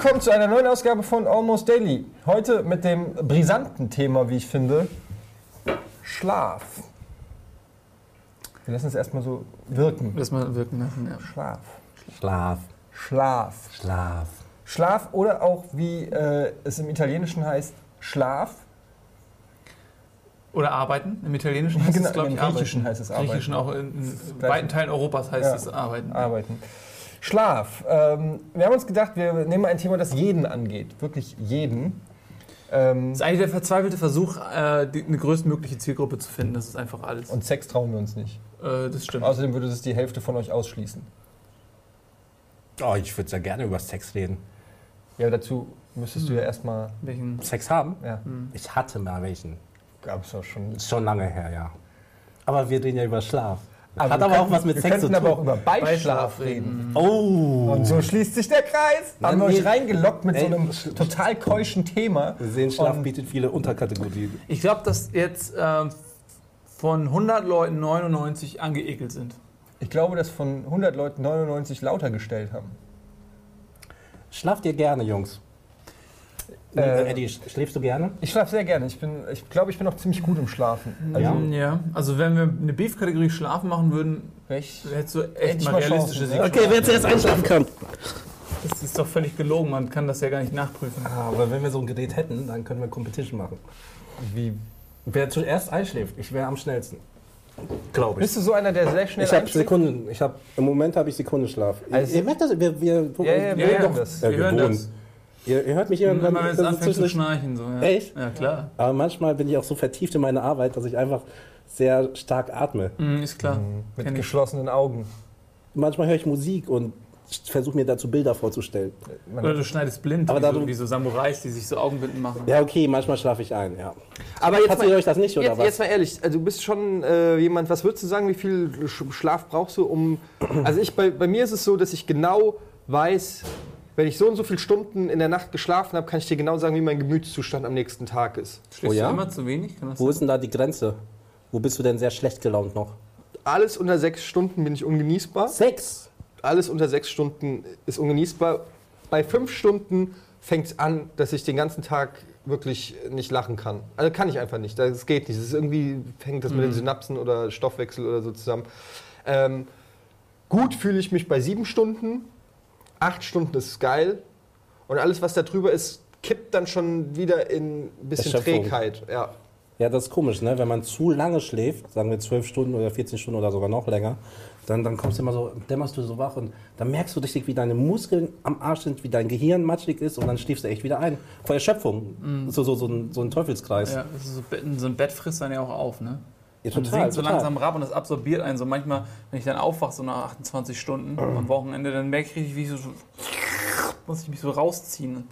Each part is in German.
willkommen zu einer neuen Ausgabe von Almost Daily. Heute mit dem brisanten Thema, wie ich finde, Schlaf. Wir lassen es erstmal so wirken. Lass mal wirken lassen, ja. Schlaf. Schlaf, Schlaf. Schlaf. Schlaf oder auch, wie äh, es im Italienischen heißt, Schlaf. Oder arbeiten. Im Italienischen heißt Genau, es, glaube im ich, arbeiten. Griechischen heißt es arbeiten. Griechischen auch in, in weiten Teilen Europas heißt Ja. es arbeiten. Arbeiten. Schlaf. Ähm, wir haben uns gedacht, wir nehmen mal ein Thema, das jeden angeht. Wirklich jeden. Ähm, Das ist eigentlich der verzweifelte Versuch, äh, die, eine größtmögliche Zielgruppe zu finden. Das ist einfach alles. und Sex trauen wir uns nicht. äh, das stimmt. Außerdem würde es die Hälfte von euch ausschließen. Oh, ich würde ja gerne über Sex reden. Ja, dazu müsstest du ja erstmal. Welchen? Sex haben? Ja, Ich hatte mal welchen. gab es auch schon. Ist schon lange her, ja. Aber wir reden ja über Schlaf. Aber Hat wir aber auch könnten- was mit wir Sex zu könnten tun. aber auch über Beischlaf Beischlaf reden. Oh! Und so schließt sich der Kreis. Nein, Haben wir euch wir- reingelockt mit so Ey, einem sch- total keuschen Thema. wir sehen, Schlaf Und- bietet viele Unterkategorien. Ich glaube, dass jetzt ähm, von 100 Leuten 99 angeekelt sind. Ich glaube, dass von 100 Leuten 99 lauter gestellt haben. Schlaft ihr gerne, Jungs? Äh, Eddie, sch- schläfst du gerne? Ich schlafe sehr gerne. Ich, bin, ich glaube, ich bin auch ziemlich gut im Schlafen. Also, Ja? Ja. Also wenn wir eine Beef-Kategorie Schlafen machen würden, Recht. hättest du echt mal mal realistische Chancen, Sicht. ja. wer zuerst einschlafen kann. Das ist doch völlig gelogen, man kann das ja gar nicht nachprüfen. Aber wenn wir so ein Gerät hätten, dann können wir Competition machen. Wie? Wer zuerst einschläft, ich wäre am schnellsten. Glaube ich. Bist du so einer, der sehr schnell Ich habe? Sekunden, ich habe im Moment habe ich Sekundenschlaf. Also- ihr merkt das, wir, wir, Ja, ja, wir Ja, hören das. Ja, Wir hören das. Ihr, ihr hört mich Wenn irgendwann. man jetzt anfängt zu schnarchen. So, ja. Echt? Ja, klar. Aber manchmal bin ich auch so vertieft in meine Arbeit, dass ich einfach sehr stark atme. Mhm, ist klar. Mit Kenn ich. geschlossenen Augen. Manchmal höre ich Musik und versuche mir dazu Bilder vorzustellen. Oder du schneidest blind, Aber wie, so, wie so Samurais, die sich so Augenbinden machen. Ja, okay, manchmal schlafe ich ein, ja. Aber jetzt Passiert mal, euch das nicht, oder jetzt, was? jetzt mal ehrlich, also du bist schon äh, jemand, was würdest du sagen, wie viel Sch- Schlaf brauchst du, um. Also ich, bei, bei mir ist es so, dass ich genau weiß, wenn ich so und so viele Stunden in der Nacht geschlafen habe, kann ich dir genau sagen, wie mein Gemütszustand am nächsten Tag ist. Schläfst Oh ja? du immer zu wenig? Kann das Wo sein? ist denn da die Grenze? Wo bist du denn sehr schlecht gelaunt noch? Alles unter sechs Stunden bin ich ungenießbar. Sechs! Alles unter sechs Stunden ist ungenießbar. Bei fünf Stunden fängt es an, dass ich den ganzen Tag wirklich nicht lachen kann. Also kann ich einfach nicht. Das geht nicht. Das ist irgendwie hängt das mit den Synapsen oder Stoffwechsel oder so zusammen. Ähm, gut fühle ich mich bei sieben Stunden. Acht Stunden ist geil. Und alles, was da drüber ist, kippt dann schon wieder in ein bisschen Erschöpfung. Trägheit. Ja. Ja, das ist komisch, ne? Wenn man zu lange schläft, sagen wir zwölf Stunden oder 14 Stunden oder sogar noch länger, dann, dann kommst du immer so, dämmerst du so wach und dann merkst du richtig, wie deine Muskeln am Arsch sind, wie dein Gehirn matschig ist und dann schläfst du echt wieder ein. Vor Erschöpfung. So, so, so, ein, so ein Teufelskreis. Ja, das ist so, so ein Bett frisst dann ja auch auf, ne? Ja, Man total, sinkt so total. langsam ab und das absorbiert einen. So manchmal, wenn ich dann aufwache, so nach 28 Stunden am Wochenende, dann merke ich richtig, wie ich so, so muss ich mich so rausziehen.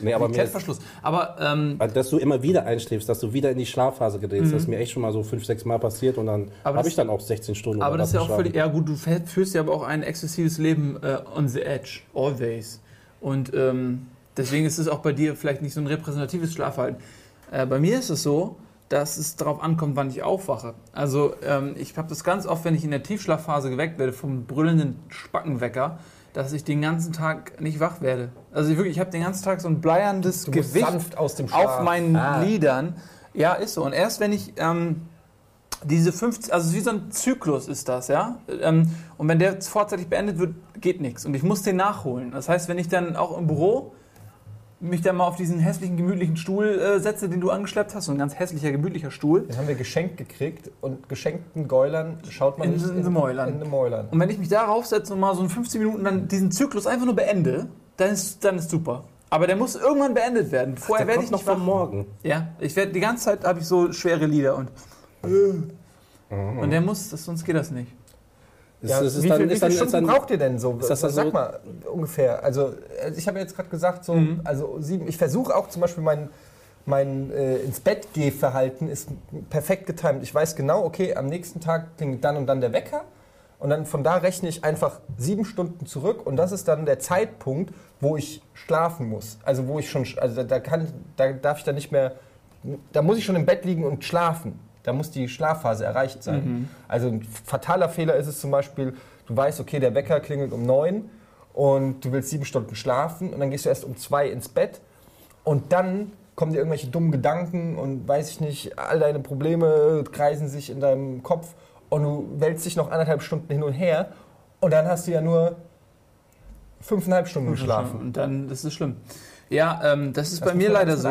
Nee, aber mir, Klettverschluss. Aber ähm, also, dass du immer wieder einschläfst, dass du wieder in die Schlafphase gerätst, das ist mir echt schon mal so fünf, sechs Mal passiert und dann Mhm. Habe ich dann auch 16 Stunden. Aber das ist ja auch völlig. Ja, gut, du führst ja aber auch ein exzessives Leben äh, on the edge, always. Und ähm, deswegen ist es auch bei dir vielleicht nicht so ein repräsentatives Schlafverhalten. Äh, bei mir ist es so, dass es darauf ankommt, wann ich aufwache. Also, ähm, ich habe das ganz oft, wenn ich in der Tiefschlafphase geweckt werde vom brüllenden Spackenwecker, dass ich den ganzen Tag nicht wach werde. Also, ich wirklich, ich habe den ganzen Tag so ein bleierndes Du Gewicht auf meinen Ah. Lidern. Ja, ist so. Und erst wenn ich ähm, diese 50, also wie so ein Zyklus ist das, ja. Ähm, und wenn der vorzeitig beendet wird, geht nichts. Und ich muss den nachholen. Das heißt, wenn ich dann auch im Büro mich dann mal auf diesen hässlichen, gemütlichen Stuhl äh, setze, den du angeschleppt hast, so ein ganz hässlicher, gemütlicher Stuhl. Den haben wir geschenkt gekriegt und geschenkten Gäulern schaut man In- nicht in den Mäulern. In den Mäulern. Und wenn ich mich darauf setze und mal so in 15 Minuten dann diesen Zyklus einfach nur beende, dann ist, dann ist super. Aber der muss irgendwann beendet werden. Vorher werde ich noch nicht vom wach. Morgen. Ja, ich werde die ganze Zeit habe ich so schwere Lieder und und der muss, das, sonst geht das nicht. Ja, es ist wie, dann- viel, wie ist viele Stunden ist dann- braucht ihr denn so? Ist das dann Sag so- mal ungefähr. Also ich habe jetzt gerade gesagt, so, Mhm. also sieben. Ich versuche auch zum Beispiel mein, mein äh, ins Bett Verhalten ist perfekt getimt. Ich weiß genau, okay, am nächsten Tag klingt dann und dann der Wecker. Und dann von da rechne ich einfach sieben Stunden zurück und das ist dann der Zeitpunkt, wo ich schlafen muss. Also wo ich schon, also da, da kann, da darf ich dann nicht mehr, da muss ich schon im Bett liegen und schlafen. Da muss die Schlafphase erreicht sein. Also ein fataler Fehler ist es zum Beispiel, du weißt, okay, der Wecker klingelt um neun und du willst sieben Stunden schlafen und dann gehst du erst um zwei ins Bett und dann kommen dir irgendwelche dummen Gedanken und weiß ich nicht, all deine Probleme kreisen sich in deinem Kopf und du wälzt dich noch anderthalb Stunden hin und her und dann hast du ja nur fünfeinhalb Stunden geschlafen. Und dann, das ist schlimm. Ja, ähm, das ist Das bei mir leider so,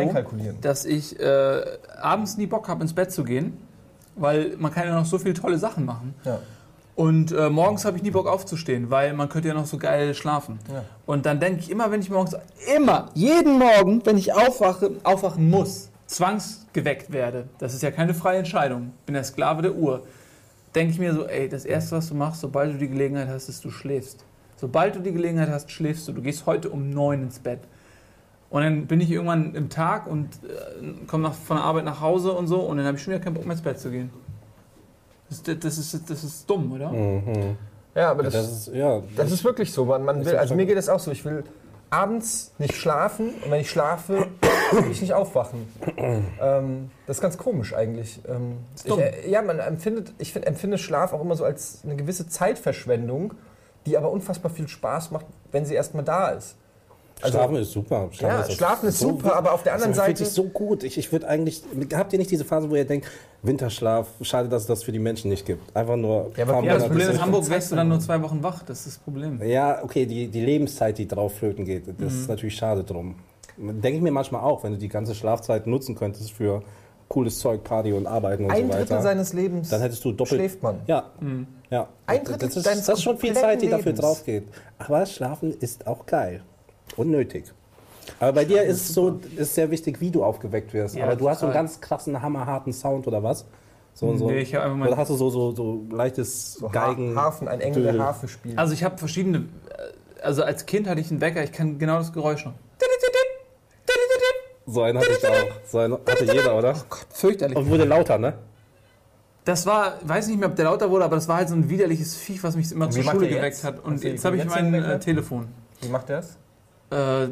dass ich äh, abends nie Bock habe, ins Bett zu gehen, weil man kann ja noch so viele tolle Sachen machen. Ja. Und äh, morgens habe ich nie Bock aufzustehen, weil man könnte ja noch so geil schlafen. Ja. Und dann denke ich immer, wenn ich morgens, immer, jeden Morgen, wenn ich aufwache, aufwachen muss, zwangsgeweckt werde, das ist ja keine freie Entscheidung, bin der Sklave der Uhr, denke ich mir so, ey, das Erste, was du machst, sobald du die Gelegenheit hast, ist, du schläfst. Sobald du die Gelegenheit hast, schläfst du. Du gehst heute um neun ins Bett. Und dann bin ich irgendwann im Tag und äh, komme nach, von der Arbeit nach Hause und so und dann habe ich schon wieder keinen Bock mehr ins Bett zu gehen. Das, das, ist, das ist dumm, oder? Mhm. Ja, aber Das, das, ist, ja, das ist wirklich so. Man, man will, ja also mir geht es auch so. Ich will abends nicht schlafen und wenn ich schlafe, will ich nicht aufwachen. Ähm, das ist ganz komisch eigentlich. Ähm, ich, dumm. äh, ja, man empfindet, ich find, empfinde Schlaf auch immer so als eine gewisse Zeitverschwendung, die aber unfassbar viel Spaß macht, wenn sie erstmal da ist. Also- Schlafen ist super. Ja, auch Schlafen ist so super, gut. aber auf der anderen Also, man fühlt Seite- sich so gut. Ich, ich würde eigentlich. Habt ihr nicht diese Phase, wo ihr denkt, Winterschlaf, schade, dass es das für die Menschen nicht gibt? Einfach nur. Ja, aber ja, das Problem ist, Hamburg wärst du dann nur zwei Wochen wach. Das ist das Problem. Ja, okay, die, die Lebenszeit, die drauf flöten geht, das Mhm. ist natürlich schade drum. Denke ich mir manchmal auch, wenn du die ganze Schlafzeit nutzen könntest für cooles Zeug, Party und Arbeiten und Ein so Drittel weiter. seines Lebens dann hättest du doppelt. schläft man. Ja, ja. Ein Drittel das ist, das ist schon viel Zeit, die dafür Lebens. drauf geht. Aber Schlafen ist auch geil und nötig. Aber bei dir ist es so, ist sehr wichtig, wie du aufgeweckt wirst. Ja, Aber du hast so einen ganz krassen, hammerharten Sound oder was? So, so, Nee, ich hab einfach mal- oder hast du so, so, so leichtes So Geigen? Ha Hafen, ein Engel, der. Harfe spielt. Also ich habe verschiedene. äh, Also als Kind hatte ich einen Wecker, ich kann genau das Geräusch noch. So einen hatte ich auch. So einen hatte jeder, oder? Fürchterlich. Und wurde lauter, ne? Das war, weiß nicht mehr, ob der lauter wurde, aber das war halt so ein widerliches Viech, was mich immer zur Schule geweckt hat. Und jetzt habe ich mein Wecker? äh, Telefon. Wie macht der das? Äh,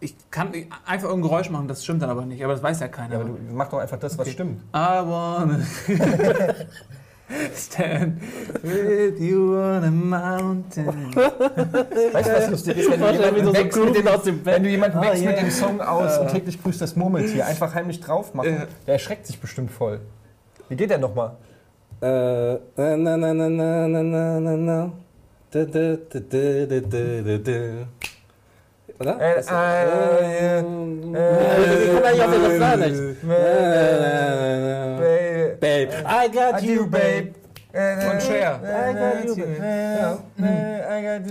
ich kann einfach irgendein Geräusch machen, das stimmt dann aber nicht. Aber das weiß ja keiner. Ja, aber du mach doch einfach das, was Okay. stimmt. I wanna stand with you on a mountain. Weißt du, was lustig ist? Wenn du jemanden so wächst mit dem, wenn du jemanden Ah, wächst mit yeah. dem Song aus und täglich grüßt das Murmeltier, einfach heimlich drauf machen, Ja. der erschreckt sich bestimmt voll. Wie geht der nochmal? Äh, na, na, na, na, na, na, na, na, na. Oder? Äh, äh, äh, ich kann eigentlich auch den Refrain nicht. Babe, I got you, babe. Von Cher.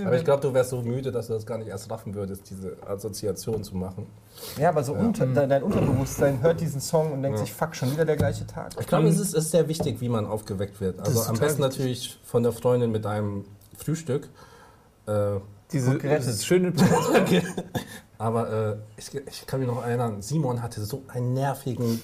Aber ich glaube, du wärst so müde, dass du das gar nicht erst raffen würdest, diese Assoziation zu machen. Ja, aber so unter, dein, dein Unterbewusstsein hört diesen Song und denkt sich, fuck, schon wieder der gleiche Tag. Ich glaube, es ist, ist sehr wichtig, wie man aufgeweckt wird. Also am besten wichtig. natürlich von der Freundin mit einem Frühstück. Äh, Diese das schöne aber äh, ich, ich kann mich noch erinnern, Simon hatte so einen nervigen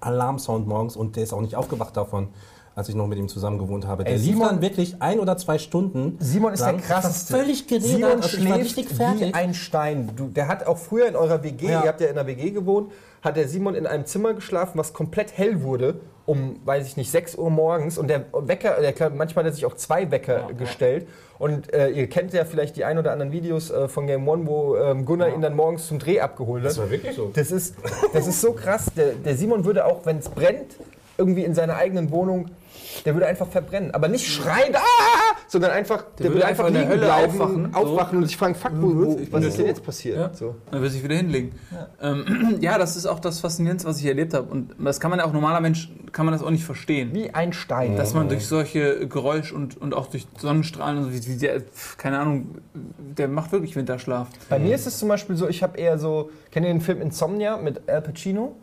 Alarmsound morgens und der ist auch nicht aufgewacht davon, als ich noch mit ihm zusammen gewohnt habe. Der Ey, lief Simon- dann wirklich ein oder zwei Stunden. Simon ist lang. der krasseste. Völlig geredet, Simon also schläft wie ein Stein. Du, der hat auch früher in eurer WG, Ja. ihr habt ja in einer WG gewohnt, hat der Simon in einem Zimmer geschlafen, was komplett hell wurde, um, weiß ich nicht, 6 Uhr morgens. Und der Wecker, der, manchmal hat er sich auch zwei Wecker gestellt. Und äh, ihr kennt ja vielleicht die ein oder anderen Videos äh, von Game One, wo ähm, Gunnar ihn dann morgens zum Dreh abgeholt hat. war wirklich so. Das ist, das ist so krass. Der, der Simon würde auch, wenn es brennt, irgendwie in seiner eigenen Wohnung, der würde einfach verbrennen. Aber nicht schreien, ah, sondern einfach, der, würde würde einfach einfach in der liegen Hölle bleiben, aufwachen, so. aufwachen und sich fragen, fuck, wo, wo, was ist denn jetzt passiert? Ja. So. Dann wird sich wieder hinlegen. Ja. Ähm, ja, das ist auch das Faszinierendste, was ich erlebt habe. Und das kann man ja auch, normaler Mensch, kann man das auch nicht verstehen. wie ein Stein. Dass man durch solche Geräusch und, und auch durch Sonnenstrahlen und so, wie, wie der, keine Ahnung, der macht wirklich Winterschlaf. Bei mir ist es zum Beispiel so, ich habe eher so, kennt ihr den Film Insomnia mit Al Pacino?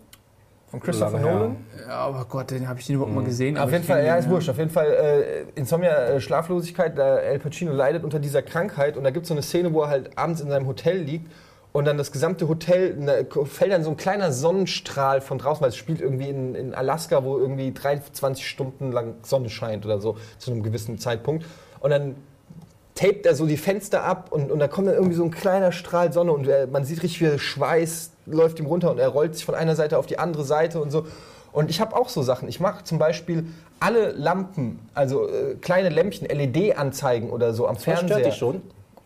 Von Christopher Lange. Nolan? Ja, aber Gott, den habe ich den überhaupt mal gesehen. Auf jeden Fall, ja, ist wurscht. Auf jeden Fall, äh, Insomnia, äh, Schlaflosigkeit, da Al Pacino leidet unter dieser Krankheit und da gibt es so eine Szene, wo er halt abends in seinem Hotel liegt und dann das gesamte Hotel, ne, fällt dann so ein kleiner Sonnenstrahl von draußen, weil es spielt irgendwie in, in Alaska, wo irgendwie 23 Stunden lang Sonne scheint oder so, zu einem gewissen Zeitpunkt. Und dann tapet er so die Fenster ab und, und da kommt dann irgendwie so ein kleiner Strahl Sonne und er, man sieht richtig, wie der Schweiß läuft ihm runter und er rollt sich von einer Seite auf die andere Seite und so. Und ich habe auch so Sachen. Ich mache zum Beispiel alle Lampen, also äh, kleine Lämpchen, LED-Anzeigen oder so am Was Fernseher. stört dich schon?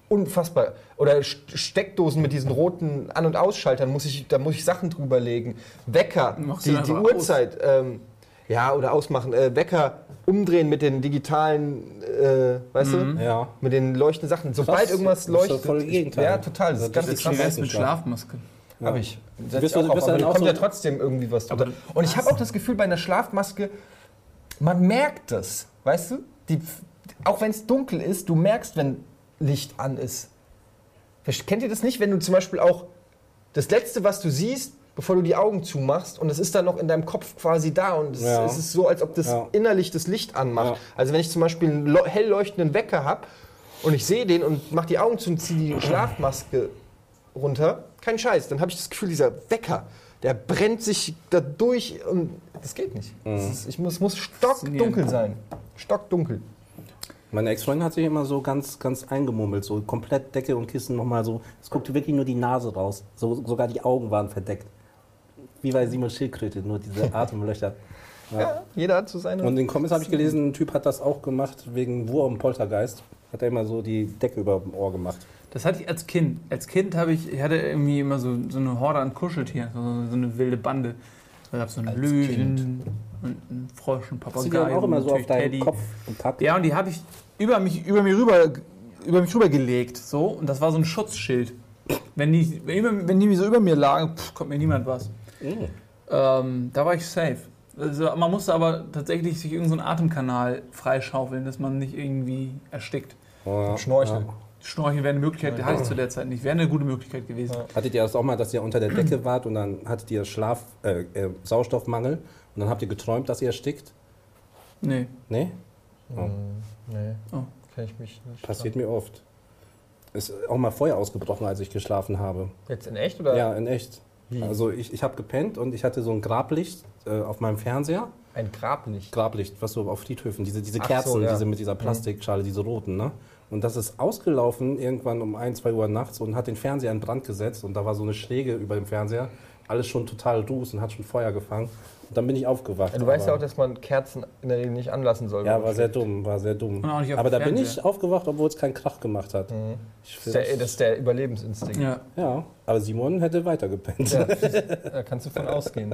unfassbar. Oder St- Steckdosen mit diesen roten An- und Ausschaltern, muss ich, da muss ich Sachen drüber legen. Wecker, Machst die, die Uhrzeit, ähm, ja, oder ausmachen. Äh, Wecker umdrehen mit den digitalen, äh, weißt du, Ja. mit den leuchtenden Sachen. Sobald Krass, irgendwas das ist leuchtet. voll Gegenteil. Ja, total. Das ist Das ganz ist wär's krass. mit Schlafmaske? Hab ich. Setz ich du- auch wirst auf, dann auch kommt so- ja trotzdem irgendwie was drunter. Und ich habe auch das Gefühl, bei einer Schlafmaske, man merkt das, weißt du? Die, auch wenn es dunkel ist, du merkst, wenn Licht an ist. Kennt ihr das nicht, wenn du zum Beispiel auch das Letzte, was du siehst, bevor du die Augen zumachst und es ist dann noch in deinem Kopf quasi da und es, Ja. es ist so, als ob das Ja. innerlich das Licht anmacht. Ja. Also wenn ich zum Beispiel einen hell leuchtenden Wecker habe und ich sehe den und mache die Augen zu und ziehe die Schlafmaske runter, kein Scheiß, dann habe ich das Gefühl, dieser Wecker, der brennt sich da durch und das geht nicht. Das ist, ich muss, es muss stockdunkel sein. Stockdunkel. Meine Ex-Freundin hat sich immer so ganz, ganz eingemummelt, so komplett Decke und Kissen nochmal so. Es guckte wirklich nur die Nase raus. So, sogar die Augen waren verdeckt. Wie bei Simon Schildkröte, nur diese Atemlöcher. Ja, jeder hat so seine. Und in den Comments habe ich gelesen, ein Typ hat das auch gemacht wegen Wurm Poltergeist. Hat er immer so die Decke über dem Ohr gemacht. Das hatte ich als Kind. Als Kind habe ich, ich hatte irgendwie immer so, so eine Horde an Kuscheltieren, so, so eine wilde Bande. Da gab es so einen Löwen und einen Frosch, einen du die dann Papagei auch immer so auf deinen Teddy. Kopf gepackt? Ja, und die habe ich über mich, über mir rüber, über mich rüber gelegt, so. Und das war so ein Schutzschild. Wenn die, wenn die, wenn die so über mir lagen, pff, kommt mir niemand was. Mhm. Ähm, da war ich safe. Also man musste aber tatsächlich sich irgendeinen so einen Atemkanal freischaufeln, dass man nicht irgendwie erstickt. Ja. Schnorcheln. Ja. Schnorcheln wäre eine Möglichkeit, die hatte ich zu der Zeit nicht. Wäre eine gute Möglichkeit gewesen. Hattet ihr das auch mal, dass ihr unter der Decke wart und dann hattet ihr Schlaf, äh, äh, Sauerstoffmangel und dann habt ihr geträumt, dass ihr erstickt? Nee. Nee? Oh. Nee, Oh. kenn ich mich nicht. Passiert mir oft. Ist auch mal Feuer ausgebrochen, als ich geschlafen habe. Jetzt in echt oder? Ja, in echt. Also ich, ich habe gepennt und ich hatte so ein Grablicht äh, auf meinem Fernseher. Ein Grablicht. Grablicht, was so auf Friedhöfen, diese, diese Ach so, Kerzen, ja. diese mit dieser Plastikschale, diese roten, ne? Und das ist ausgelaufen irgendwann um 1, 2 Uhr nachts und hat den Fernseher in Brand gesetzt und da war so eine Schräge über dem Fernseher. Alles schon total ruß und hat schon Feuer gefangen. Und dann bin ich aufgewacht. Ja, du weißt ja auch, dass man Kerzen in der Regel nicht anlassen soll. Ja, war sehr dumm, war sehr dumm. Aber da bin ich aufgewacht, obwohl es keinen Krach gemacht hat. Ich Das ist, der, das ist der Überlebensinstinkt. Ja. ja, aber Simon hätte weiter gepennt. Ja, da kannst du von ausgehen.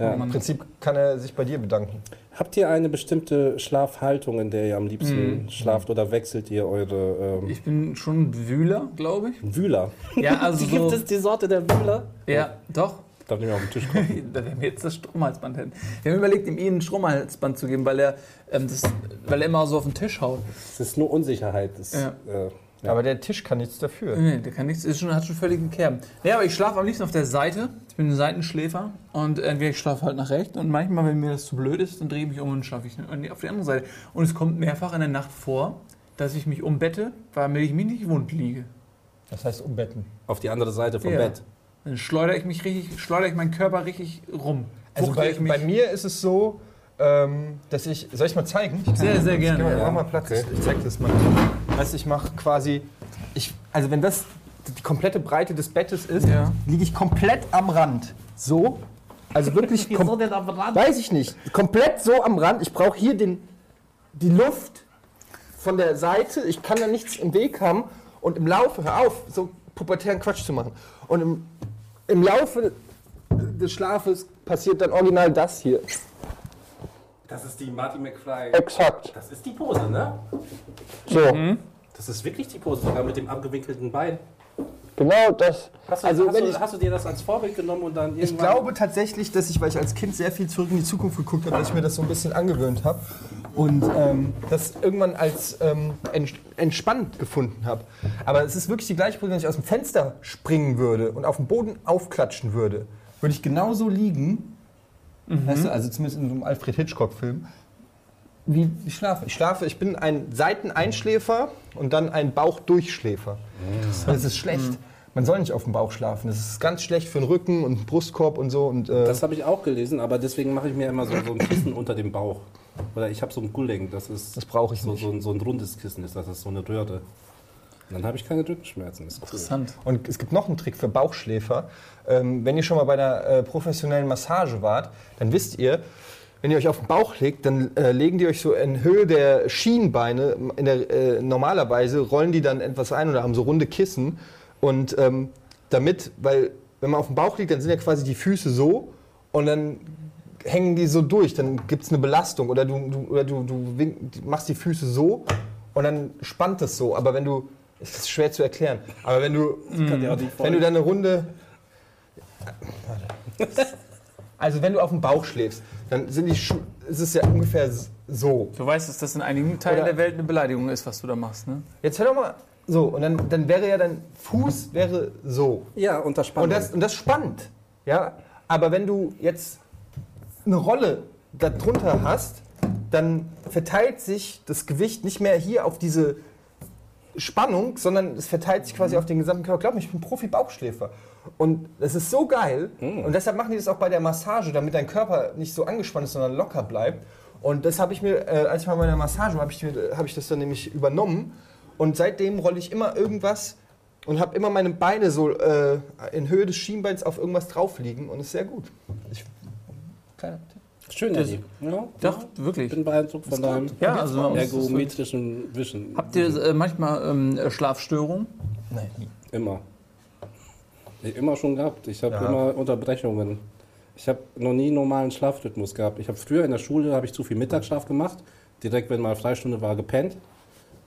Ja. Im Prinzip kann er sich bei dir bedanken. Habt ihr eine bestimmte Schlafhaltung, in der ihr am liebsten Mhm. schlaft oder wechselt ihr eure ähm, Ich bin schon ein Wühler, glaube ich. Wühler? Ja, also Gibt so, es die Sorte der Wühler? ja, doch. Darf nicht mehr auf den Tisch kommen. Da wir jetzt das Stromhalsband hätten. Wir haben überlegt, ihm ein Stromhalsband zu geben, weil er, ähm, das, weil er immer so auf den Tisch haut. Es ist nur Unsicherheit. Das, Ja. äh, ja. Aber der Tisch kann nichts dafür. Nee, der kann nichts, ist schon, hat schon völligen Kerben. Ja, aber ich schlafe am liebsten auf der Seite. Ich bin ein Seitenschläfer und entweder ich schlafe halt nach rechts und manchmal, wenn mir das zu blöd ist, dann drehe ich mich um und schlafe ich auf die andere Seite. Und es kommt mehrfach in der Nacht vor, dass ich mich umbette, damit ich mich nicht wund liege. Das heißt umbetten. auf die andere Seite vom Ja. Bett. Dann schleudere ich mich richtig, schleudere ich meinen Körper richtig rum. Also bei, ich mich. bei mir ist es so, dass ich. Soll ich mal zeigen? Ich Sehr, sehr gerne, Ich, ja. Mach mal Platz. Ich, ich zeig das mal. Du, ich mache quasi. Ich, also, wenn das die komplette Breite des Bettes ist, Ja. liege ich komplett am Rand. So. Also wirklich. kom- denn am Rand? Weiß ich nicht. Komplett so am Rand. Ich brauche hier den, die Luft von der Seite. Ich kann da nichts im Weg haben. Und im Laufe, hör auf, so pubertären Quatsch zu machen. Und im, im Laufe des Schlafes passiert dann original das hier. Das ist die Marty McFly. Exakt. Das ist die Pose, ne? So. Das ist wirklich die Pose, sogar mit dem abgewinkelten Bein. Genau das. Hast du, Also, hast, wenn du, ich- hast du dir das als Vorbild genommen und dann Ich glaube tatsächlich, dass ich, weil ich als Kind sehr viel zurück in die Zukunft geguckt habe, dass ich mir das so ein bisschen angewöhnt habe und ähm, das irgendwann als ähm, ents- entspannt gefunden habe. Aber es ist wirklich die gleiche Position, wenn ich aus dem Fenster springen würde und auf den Boden aufklatschen würde, würde ich genauso liegen, weißt du, also zumindest in so einem Alfred Hitchcock-Film, wie ich schlafe. Ich schlafe, ich bin ein Seiteneinschläfer und dann ein Bauchdurchschläfer. Und das ist schlecht. Man soll nicht auf dem Bauch schlafen. Das ist ganz schlecht für den Rücken und den Brustkorb und so. Und, äh, Das habe ich auch gelesen, aber deswegen mache ich mir immer so, so ein Kissen unter dem Bauch. Oder ich habe so ein Gulling, das ist Das brauche ich so, nicht. so, ein, so ein rundes Kissen, ist das, das ist so eine Röhre. Dann habe ich keine Rückenschmerzen. Das ist cool. Interessant. Und es gibt noch einen Trick für Bauchschläfer. Ähm, wenn ihr schon mal bei einer äh, professionellen Massage wart, dann wisst ihr, wenn ihr euch auf den Bauch legt, dann äh, legen die euch so in Höhe der Schienbeine, in der, äh, normalerweise rollen die dann etwas ein oder haben so runde Kissen. Und ähm, damit, weil wenn man auf dem Bauch liegt, dann sind ja quasi die Füße so und dann hängen die so durch, dann gibt es eine Belastung oder du, du, oder du, du wink- machst die Füße so und dann spannt es so. Aber wenn du, es ist schwer zu erklären, aber wenn du, wenn du dann eine Runde, also wenn du auf dem Bauch schläfst, dann sind die Schu ist es ja ungefähr so. Du weißt, dass das in einigen Teilen Oder- der Welt eine Beleidigung ist, was du da machst, ne? Jetzt hör doch mal so und dann, dann wäre ja dein Fuß wäre so. Ja, unter Spannung. Und das, und das spannt. Ja? Aber wenn du jetzt eine Rolle darunter hast, dann verteilt sich das Gewicht nicht mehr hier auf diese Spannung, sondern es verteilt sich quasi auf den gesamten Körper. Glaub mir, ich bin Profi-Bauchschläfer. Und das ist so geil. Und deshalb machen die das auch bei der Massage, damit dein Körper nicht so angespannt ist, sondern locker bleibt. Und das habe ich mir, äh, als ich mal bei der Massage war, habe ich, mir- hab ich das dann nämlich übernommen. Und seitdem rolle ich immer irgendwas und habe immer meine Beine so äh, in Höhe des Schienbeins auf irgendwas drauf liegen und ist sehr gut. Ich, kleiner Tipp. Schön, Das-. Ja, Doch, Ich wirklich. bin beeindruckt von deinem Ja, also ergometrischen Wischen. Habt ihr äh, manchmal ähm, äh, Schlafstörungen? Nein. Immer. Ich immer schon gehabt. Ich habe Ja. immer Unterbrechungen. Ich habe noch nie einen normalen Schlafrhythmus gehabt. Ich habe früher in der Schule habe ich zu viel Mittagsschlaf gemacht. Direkt, wenn mal Freistunde war, gepennt.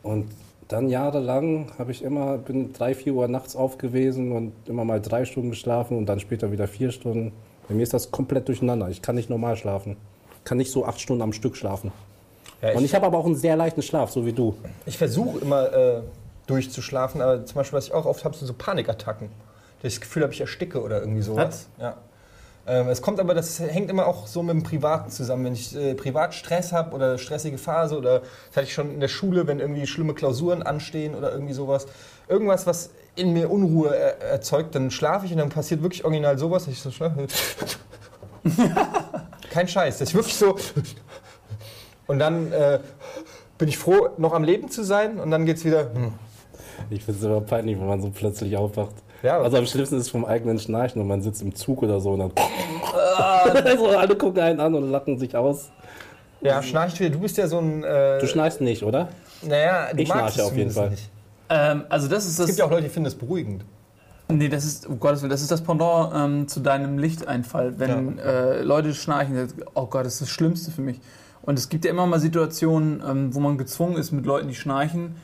Und dann jahrelang habe ich immer, bin drei, vier Uhr nachts auf gewesen und immer mal drei Stunden geschlafen und dann später wieder vier Stunden. Bei mir ist das komplett durcheinander. Ich kann nicht normal schlafen. Ich kann nicht so acht Stunden am Stück schlafen. Ja, Und ich habe aber auch einen sehr leichten Schlaf, so wie du. Ich versuche immer äh, durchzuschlafen, aber zum Beispiel, was ich auch oft habe, sind so Panikattacken. Ich das Gefühl habe, ich ersticke oder irgendwie sowas. Ja. Ähm, es kommt aber, das hängt immer auch so mit dem Privaten zusammen. Wenn ich äh, privat Stress habe oder stressige Phase oder das hatte ich schon in der Schule, wenn irgendwie schlimme Klausuren anstehen oder irgendwie sowas. Irgendwas, was in mir Unruhe er erzeugt, dann schlafe ich und dann passiert wirklich original sowas, dass ich so schlafe. Kein Scheiß, dass ich wirklich so. Und dann äh, bin ich froh, noch am Leben zu sein und dann geht's wieder. Hm. Ich finde es immer peinlich, wenn man so plötzlich aufwacht. Ja. Also am schlimmsten ist es vom eigenen Schnarchen und man sitzt im Zug oder so und dann. so, alle gucken einen an und lachen sich aus. Ja, schnarcht wieder. Du bist ja so ein. Äh, Du schnarchst nicht, oder? naja, du Ich magst schnarche auf jeden Fall. Nicht. Ähm, also das ist Es das. gibt ja auch Leute, die finden das beruhigend. Nee, das ist, um Gottes Willen, das ist das Pendant ähm, zu deinem Lichteinfall. Wenn äh, Leute schnarchen, das- oh Gott, das ist das Schlimmste für mich. Und es gibt ja immer mal Situationen, ähm, wo man gezwungen ist, mit Leuten, die schnarchen,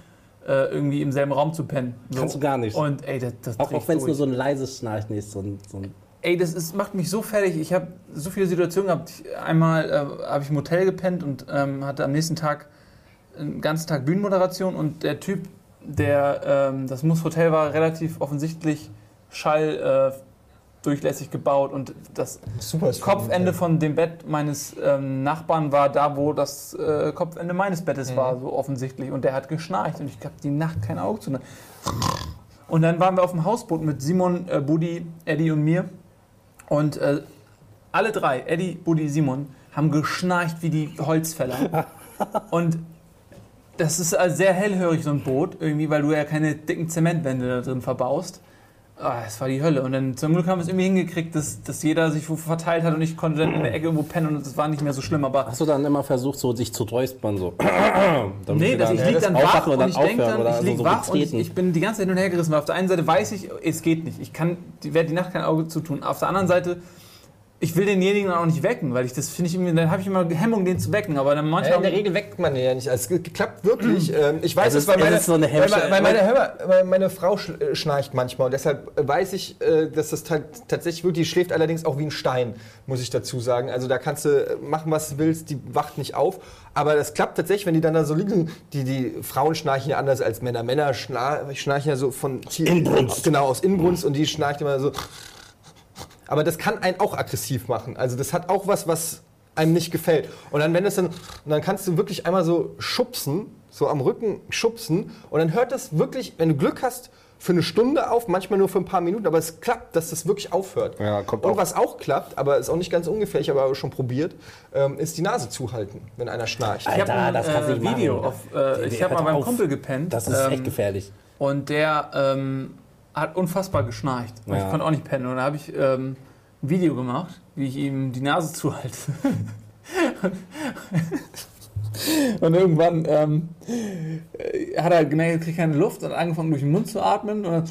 äh, irgendwie im selben Raum zu pennen. So. Kannst du gar nicht. Und ey, das, das Auch, auch wenn es nur so ein leises Schnarchen ist. So ein, so ein Ey, das ist, macht mich so fertig. Ich habe so viele Situationen gehabt. Ich- Einmal äh, habe ich im Hotel gepennt und ähm, hatte am nächsten Tag einen ganzen Tag Bühnenmoderation und der Typ, der ähm, das Muss Hotel war, relativ offensichtlich Schall äh, durchlässig gebaut und das Super. Kopfende von dem Bett meines ähm, Nachbarn war da, wo das äh, Kopfende meines Bettes war, so offensichtlich. Und der hat geschnarcht und ich habe die Nacht kein Auge zu. Und dann waren wir auf dem Hausboot mit Simon, äh, Buddy, Eddie und mir. Und äh, alle drei, Eddie, Buddy, Simon, haben geschnarcht wie die Holzfäller. und das ist also sehr hellhörig, so ein Boot, irgendwie, weil du ja keine dicken Zementwände da drin verbaust. Ah, das war die Hölle. Und dann zum Glück haben wir es irgendwie hingekriegt, dass, dass jeder sich wo verteilt hat und ich konnte dann in der Ecke irgendwo pennen und es war nicht mehr so schlimm. Aber Hast du dann immer versucht, so dich zu räuspern? So. Nee, du das, dann ich lieg dann wach und dann ich denke dann, ich lieg so wach und ich, bin die ganze Zeit hin und her gerissen, weil auf der einen Seite weiß ich, es geht nicht. Ich kann, werde die Nacht kein Auge zutun. Auf der anderen Seite, ich will denjenigen auch nicht wecken, weil ich das finde ich irgendwie, dann habe ich immer Hemmung, den zu wecken. Aber dann Ja, manchmal. in der Regel weckt man den ja nicht. Also es klappt wirklich. Ähm, ich weiß Es es, ist- weil es meine, so eine weil, weil meine, hör weil meine Frau äh, schnarcht manchmal und deshalb weiß ich, äh, dass das ta- tatsächlich wirklich, die schläft allerdings auch wie ein Stein, muss ich dazu sagen. Also da kannst du äh, machen, was du willst, die wacht nicht auf. Aber das klappt tatsächlich, wenn die dann da so liegen. Die, die Frauen schnarchen ja anders als Männer. Männer schna- schnarchen ja so von Inbrunst. Genau, aus Inbrunst und die schnarcht immer so. Aber das kann einen auch aggressiv machen. Also das hat auch was, was einem nicht gefällt. Und dann, wenn es dann, und dann kannst du wirklich einmal so schubsen, so am Rücken schubsen, und dann hört das wirklich, wenn du Glück hast, für eine Stunde auf, manchmal nur für ein paar Minuten, aber es klappt, dass das wirklich aufhört. Ja, kommt und auch. was auch klappt, aber ist auch nicht ganz ungefährlich, aber schon probiert, ähm, ist die Nase zuhalten, wenn einer schnarcht. ich habe Alter, ein das äh, Video machen. auf. Äh, ich Der habe mal beim auf. Kumpel gepennt. Das ist ähm, echt gefährlich. Und der ähm, hat unfassbar geschnarcht. Und Ja. ich konnte auch nicht pennen. Und da habe ich ähm, ein Video gemacht, wie ich ihm die Nase zuhalte. Und irgendwann ähm, äh, hat er gemerkt, er kriegt keine Luft und hat angefangen durch den Mund zu atmen und dann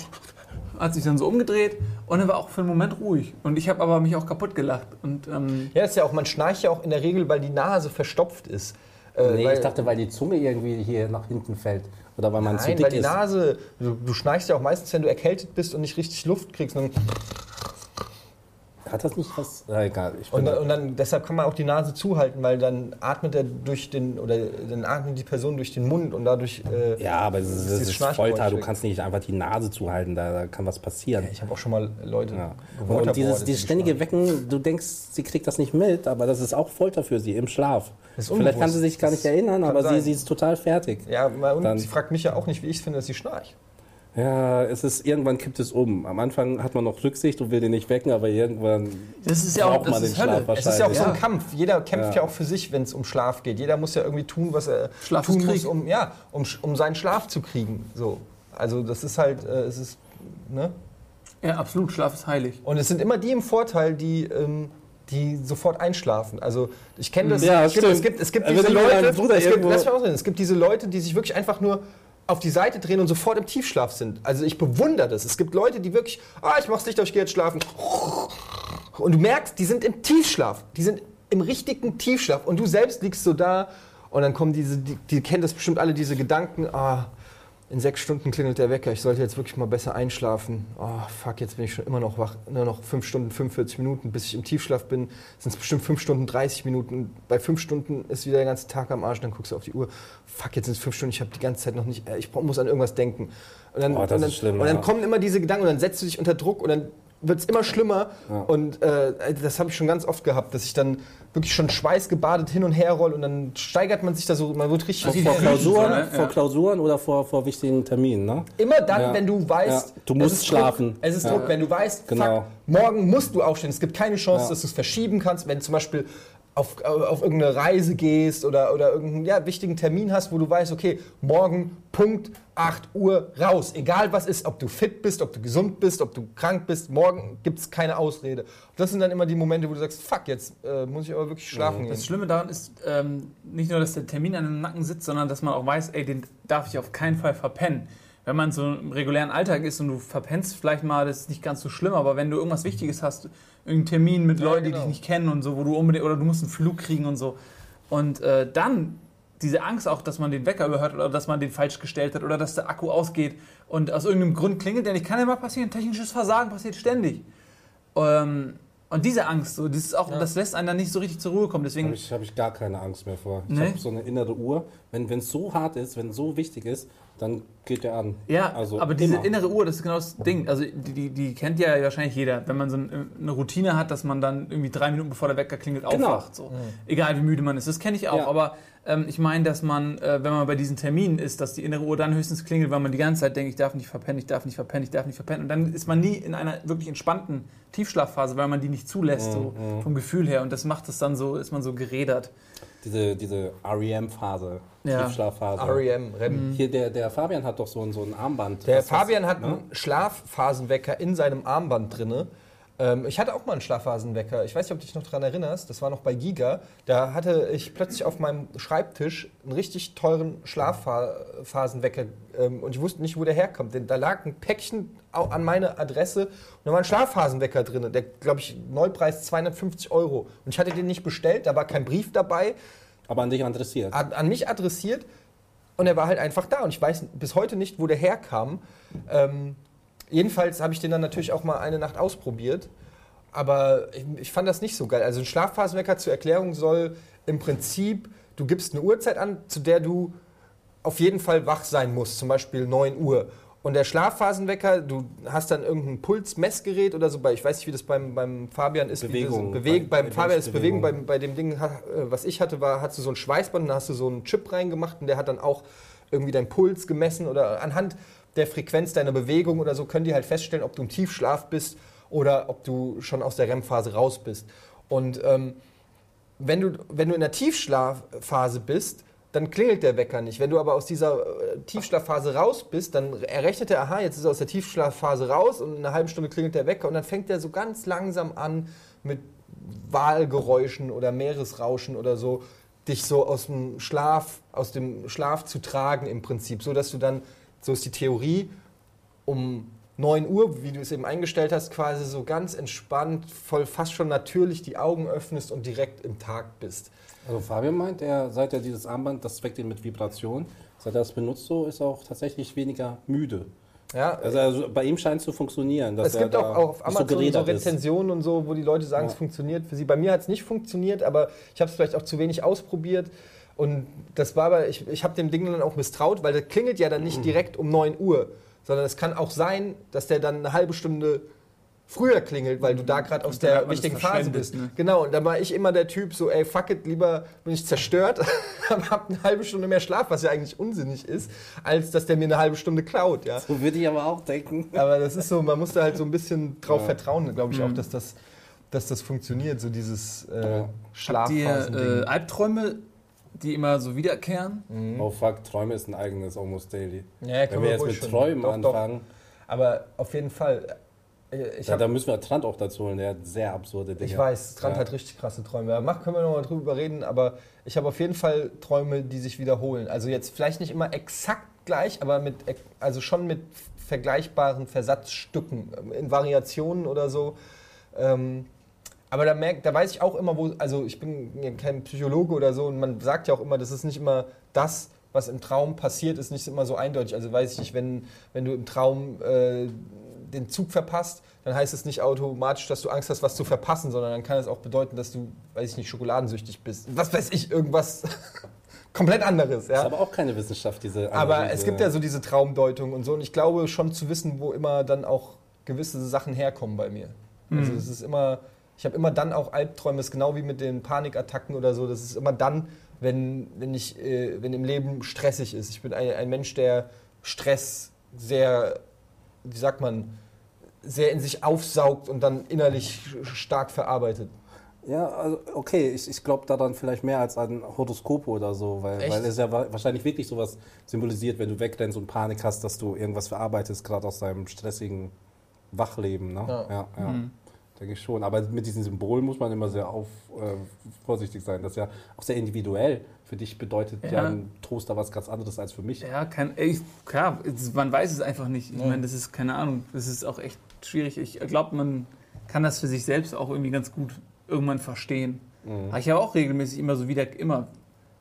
hat sich dann so umgedreht und er war auch für einen Moment ruhig. Und ich habe aber mich auch kaputt gelacht. Und ähm, Ja, das ist ja auch, man schnarcht ja auch in der Regel, weil die Nase verstopft ist. Äh, Nee, weil, ich dachte, weil die Zunge irgendwie hier nach hinten fällt. Oder weil man zu Nein, dick weil die ist. Nase, du, du schnarchst ja auch meistens, wenn du erkältet bist und nicht richtig Luft kriegst. Und, Hat das nicht was? Na, egal. Ich und, und dann, deshalb kann man auch die Nase zuhalten, weil dann atmet er durch den, oder dann atmet die Person durch den Mund und dadurch. Äh, ja, aber dieses es ist Folter. Du kannst nicht einfach die Nase zuhalten. Da, da kann was passieren. Ich habe auch schon mal Leute. Ja. gewaterboardet, Und dieses, die dieses ständige. Wecken, du denkst, sie kriegt das nicht mit, aber das ist auch Folter für sie im Schlaf. Das Vielleicht kann sie sich gar nicht Das erinnern, aber sie, sie ist total fertig. Ja, und Dann- sie fragt mich ja auch nicht, wie ich finde, dass sie schnarcht. Ja, es ist, irgendwann kippt es um. Am Anfang hat man noch Rücksicht und will den nicht wecken, aber irgendwann das ist ja auch braucht das man den Hölle. Schlaf Es ist ja auch so ein. Kampf. Jeder kämpft ja, Ja. auch für sich, wenn es um Schlaf geht. Jeder muss ja irgendwie tun, was er Schlaf tun muss, um, ja, um, um seinen Schlaf zu kriegen. So. Also das ist halt, äh, es ist, ne? Ja, absolut. Schlaf ist heilig. Und es sind immer die im Vorteil, die, ähm, die sofort einschlafen. Also ich kenne das. Ja, es, gibt, stimmt. es gibt, es gibt Wenn diese Leute. Es gibt, lass mich ausreden, es gibt diese Leute, die sich wirklich einfach nur auf die Seite drehen und sofort im Tiefschlaf sind. Also ich bewundere das. Es gibt Leute, die wirklich, ah, ich mach's Licht auf, ich gehe jetzt schlafen. Und du merkst, die sind im Tiefschlaf. Die sind im richtigen Tiefschlaf. Und du selbst liegst so da und dann kommen diese, die, die kennen das bestimmt alle, diese Gedanken, ah, in sechs Stunden klingelt der Wecker, ich sollte jetzt wirklich mal besser einschlafen. Oh, fuck, jetzt bin ich schon immer noch wach. Nur noch fünf Stunden, 45 Minuten, bis ich im Tiefschlaf bin, sind es bestimmt fünf Stunden, 30 Minuten. Und bei fünf Stunden ist wieder der ganze Tag am Arsch, dann guckst du auf die Uhr. Fuck, jetzt sind es fünf Stunden, ich habe die ganze Zeit noch nicht, äh, ich muss an irgendwas denken. Und dann, Oh, das und dann, ist schlimm, und dann ja. kommen immer diese Gedanken und dann setzt du dich unter Druck und dann wird es immer schlimmer. Und äh, das habe ich schon ganz oft gehabt, dass ich dann wirklich schon schweißgebadet hin und her roll und dann steigert man sich da so, man wird richtig Also vor die Klausuren, ne? vor Ja. Klausuren oder vor, vor wichtigen Terminen, ne? Immer dann, Ja. wenn du weißt, Ja. Du musst schlafen. Druck, es ist Druck, wenn du weißt, Genau. fuck, morgen musst du aufstehen. Es gibt keine Chance, Ja. dass du es verschieben kannst, wenn zum Beispiel auf, auf irgendeine Reise gehst oder, oder irgendeinen ja, wichtigen Termin hast, wo du weißt, okay, morgen Punkt 8 Uhr raus. Egal was ist, ob du fit bist, ob du gesund bist, ob du krank bist, morgen gibt es keine Ausrede. Das sind dann immer die Momente, wo du sagst, fuck, jetzt äh, muss ich aber wirklich schlafen gehen. Das Schlimme daran ist ähm, nicht nur, dass der Termin an dem Nacken sitzt, sondern dass man auch weiß, ey, den darf ich auf keinen Fall verpennen. Wenn man so im regulären Alltag ist und du verpennst vielleicht mal, das ist nicht ganz so schlimm, aber wenn du irgendwas Wichtiges hast, irgendeinen Termin mit Leuten, die genau. dich nicht kennen und so, wo du unbedingt, oder du musst einen Flug kriegen und so. Und äh, dann diese Angst auch, dass man den Wecker überhört oder dass man den falsch gestellt hat oder dass der Akku ausgeht und aus irgendeinem Grund klingelt der nicht, kann ja mal passieren. Technisches Versagen passiert ständig. Ähm, und diese Angst, so, das, ist auch, das lässt einen dann nicht so richtig zur Ruhe kommen. Deswegen Habe ich, hab ich gar keine Angst mehr vor. Ich Nee? habe so eine innere Uhr. Wenn es so hart ist, wenn es so wichtig ist, dann geht der an. Ja, Also aber diese immer. innere Uhr, das ist genau das Ding. Also die, die, die kennt ja wahrscheinlich jeder, wenn man so ein- eine Routine hat, dass man dann irgendwie drei Minuten bevor der Wecker klingelt Genau. aufwacht. So. Egal wie müde man ist, das kenne ich auch. Ja. Aber ähm, ich meine, dass man, äh, wenn man bei diesen Terminen ist, dass die innere Uhr dann höchstens klingelt, weil man die ganze Zeit denkt, ich darf nicht verpennen, ich darf nicht verpennen, ich darf nicht verpennen. Und dann ist man nie in einer wirklich entspannten Tiefschlafphase, weil man die nicht zulässt, so Mhm, vom Gefühl her. Und das macht es dann so, ist man so gerädert. Diese, diese REM-Phase, Ja. Tiefschlafphase. REM, REM. Hier, der, der Fabian hat doch so ein, so ein Armband. Der Was Fabian hat ne? einen Schlafphasenwecker in seinem Armband drinne. Ähm, ich hatte auch mal einen Schlafphasenwecker. Ich weiß nicht, ob du dich noch daran erinnerst. Das war noch bei Giga. Da hatte ich plötzlich auf meinem Schreibtisch einen richtig teuren Schlafphasenwecker. Ähm, und ich wusste nicht, wo der herkommt. Denn da lag ein Päckchen an meine Adresse und da war ein Schlafphasenwecker drin. Der, glaube ich, Neupreis 250 Euro. Und ich hatte den nicht bestellt. Da war kein Brief dabei Aber an dich adressiert. an, an mich adressiert und er war halt einfach da und ich weiß bis heute nicht, wo der herkam. Ähm, jedenfalls habe ich den dann natürlich auch mal eine Nacht ausprobiert, aber ich, ich fand das nicht so geil. Also ein Schlafphasenwecker zur Erklärung soll im Prinzip, du gibst eine Uhrzeit an, zu der du auf jeden Fall wach sein musst, zum Beispiel 9 Uhr. Und der Schlafphasenwecker, du hast dann irgendein Pulsmessgerät oder so, bei, ich weiß nicht, wie das beim, beim Fabian ist. Bewegung. Wie das, Beweg, Bei- beim bei Fabian ist Bewegung, beim, bei dem Ding, äh, was ich hatte, war, hast du so ein Schweißband, da hast du so einen Chip reingemacht und der hat dann auch irgendwie deinen Puls gemessen oder anhand der Frequenz deiner Bewegung oder so können die halt feststellen, ob du im Tiefschlaf bist oder ob du schon aus der REM-Phase raus bist. Und ähm, wenn du, wenn du in der Tiefschlafphase bist, dann klingelt der Wecker nicht. Wenn du aber aus dieser äh, Tiefschlafphase raus bist, dann errechnet er, aha, jetzt ist er aus der Tiefschlafphase raus und in einer halben Stunde klingelt der Wecker und dann fängt er so ganz langsam an mit Wahlgeräuschen oder Meeresrauschen oder so dich so aus dem Schlaf, aus dem Schlaf zu tragen im Prinzip, so dass du dann, so ist die Theorie, um 9 Uhr, wie du es eben eingestellt hast, quasi so ganz entspannt, voll fast schon natürlich die Augen öffnest und direkt im Tag bist. Also Fabian meint, er, seit er dieses Armband, das weckt ihn mit Vibration, seit er das benutzt, so ist er auch tatsächlich weniger müde. Ja, Also, also bei ihm scheint es zu funktionieren. Es gibt auch auf Amazon so, gerädert ist. Rezensionen und so, wo die Leute sagen, Ja. es funktioniert für sie. Bei mir hat es nicht funktioniert, aber ich habe es vielleicht auch zu wenig ausprobiert. Und das war aber, ich, ich habe dem Ding dann auch misstraut, weil das klingelt ja dann Mhm. nicht direkt um 9 Uhr, sondern es kann auch sein, dass der dann eine halbe Stunde früher klingelt, weil du da gerade aus der wichtigen Phase bist. ne? Genau, und da war ich immer der Typ so, ey, fuck it, lieber bin ich zerstört, hab eine halbe Stunde mehr Schlaf, was ja eigentlich unsinnig ist, als dass der mir eine halbe Stunde klaut, ja. So würde ich aber auch denken. Aber das ist so, man muss da halt so ein bisschen drauf Ja. vertrauen, glaube ich auch, Mhm. dass das, dass das funktioniert, so dieses äh, Ja. Habt ihr Schlafphasen-Ding. äh, Albträume, die immer so wiederkehren? Oh fuck, Träume ist ein eigenes Almost Daily. ja, Wenn können wir jetzt mit schon. Träumen Doch, doch. anfangen, Aber auf jeden Fall, äh, ich, ja, hab, da müssen wir Trant auch dazu holen, der hat sehr absurde Dinge. ich weiß, Strand Ja. hat richtig krasse Träume. Ja, Mach, können wir nochmal drüber reden, aber ich habe auf jeden Fall Träume, die sich wiederholen. Also jetzt vielleicht nicht immer exakt gleich, aber mit, also schon mit vergleichbaren Versatzstücken, ähm, in Variationen oder so. Ähm, aber da, merkt, da weiß ich auch immer, wo, also ich bin ja kein Psychologe oder so und man sagt ja auch immer, das ist nicht immer das, was im Traum passiert, ist nicht immer so eindeutig. Also weiß ich nicht, wenn, wenn du im Traum äh, den Zug verpasst, dann heißt es nicht automatisch, dass du Angst hast, was zu verpassen, sondern dann kann es auch bedeuten, dass du, weiß ich nicht, schokoladensüchtig bist. Was weiß ich, irgendwas komplett anderes. Ist Ja? aber auch keine Wissenschaft, diese Aber Analyse. es gibt ja so diese Traumdeutung und so. Und ich glaube schon zu wissen, wo immer dann auch gewisse Sachen herkommen bei mir. Also es ist immer, ich habe immer dann auch Albträume, es ist genau wie mit den Panikattacken oder so. Das ist immer dann, wenn, wenn, ich, äh, wenn im Leben stressig ist. Ich bin ein, ein Mensch, der Stress sehr, wie sagt man, sehr in sich aufsaugt und dann innerlich stark verarbeitet. Ja, also okay, ich, ich glaube daran vielleicht mehr als an Horoskope oder so, weil, Echt? weil es ja wa- wahrscheinlich wirklich sowas symbolisiert, wenn du wegrennst und Panik hast, dass du irgendwas verarbeitest, gerade aus deinem stressigen Wachleben. Ne? Ja. ja, ja. Mhm. Denke ich schon. Aber mit diesen Symbolen muss man immer sehr auf, äh, vorsichtig sein. Das ist ja auch sehr individuell. Für dich bedeutet ja, Ja. ein Toaster was ganz anderes als für mich. Ja, kein, ey, klar, es- man weiß es einfach nicht. Ich Ja. meine, das ist keine Ahnung. Das ist auch echt schwierig. Ich glaube, man kann das für sich selbst auch irgendwie ganz gut irgendwann verstehen. Mhm. Aber ich habe auch regelmäßig immer so wieder, immer.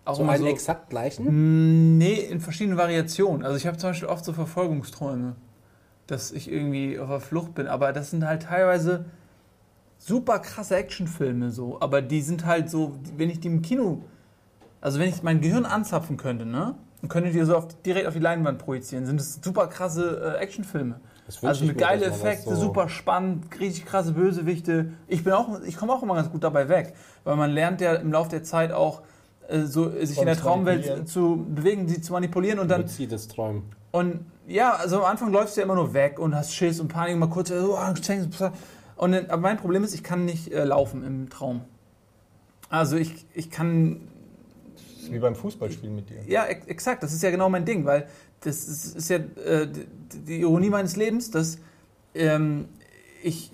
Auch So immer einen so, exakt gleichen? Mm, Nee, in verschiedenen Variationen. Also ich habe zum Beispiel oft so Verfolgungsträume, dass ich irgendwie auf der Flucht bin. Aber das sind halt teilweise super krasse Actionfilme so. Aber die sind halt so, wenn ich die im Kino, also wenn ich mein Gehirn anzapfen könnte, ne? Und könnte die so auf, direkt auf die Leinwand projizieren, sind es super krasse äh, Actionfilme. Das Also mit geile das Effekte, so- super spannend, richtig krasse Bösewichte. Ich bin auch, ich komme auch immer ganz gut dabei weg, weil man lernt ja im Laufe der Zeit auch äh, so sich Von in der Traumwelt zu bewegen, sie zu manipulieren und dann Luzides Träumen. und ja, also am Anfang läufst du ja immer nur weg und hast Schiss und Panik, mal kurz so, Angst, und dann, aber mein Problem ist, ich kann nicht äh, laufen im Traum. Also ich, ich kann Das ist wie beim Fußballspielen mit dir. ja, ex exakt, das ist ja genau mein Ding, weil das ist, ist ja äh, die, Ironie meines Lebens, dass ähm, ich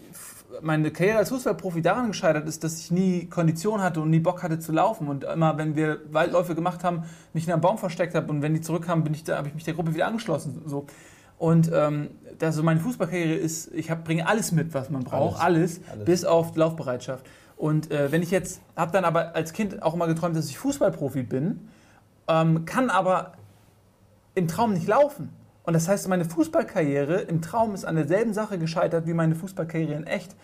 meine Karriere als Fußballprofi daran gescheitert ist, dass ich nie Kondition hatte und nie Bock hatte zu laufen und immer, wenn wir Waldläufe gemacht haben, mich in einem Baum versteckt habe und wenn die zurückkamen, bin ich da, habe ich mich der Gruppe wieder angeschlossen. So. Und ähm, das, so meine Fußballkarriere ist, ich hab, bringe alles mit, was man braucht, alles, Alles. bis auf Laufbereitschaft. Und äh, wenn ich jetzt, habe dann aber als Kind auch immer geträumt, dass ich Fußballprofi bin, ähm, kann aber im Traum nicht laufen. Und das heißt, meine Fußballkarriere im Traum ist an derselben Sache gescheitert wie meine Fußballkarriere in echt.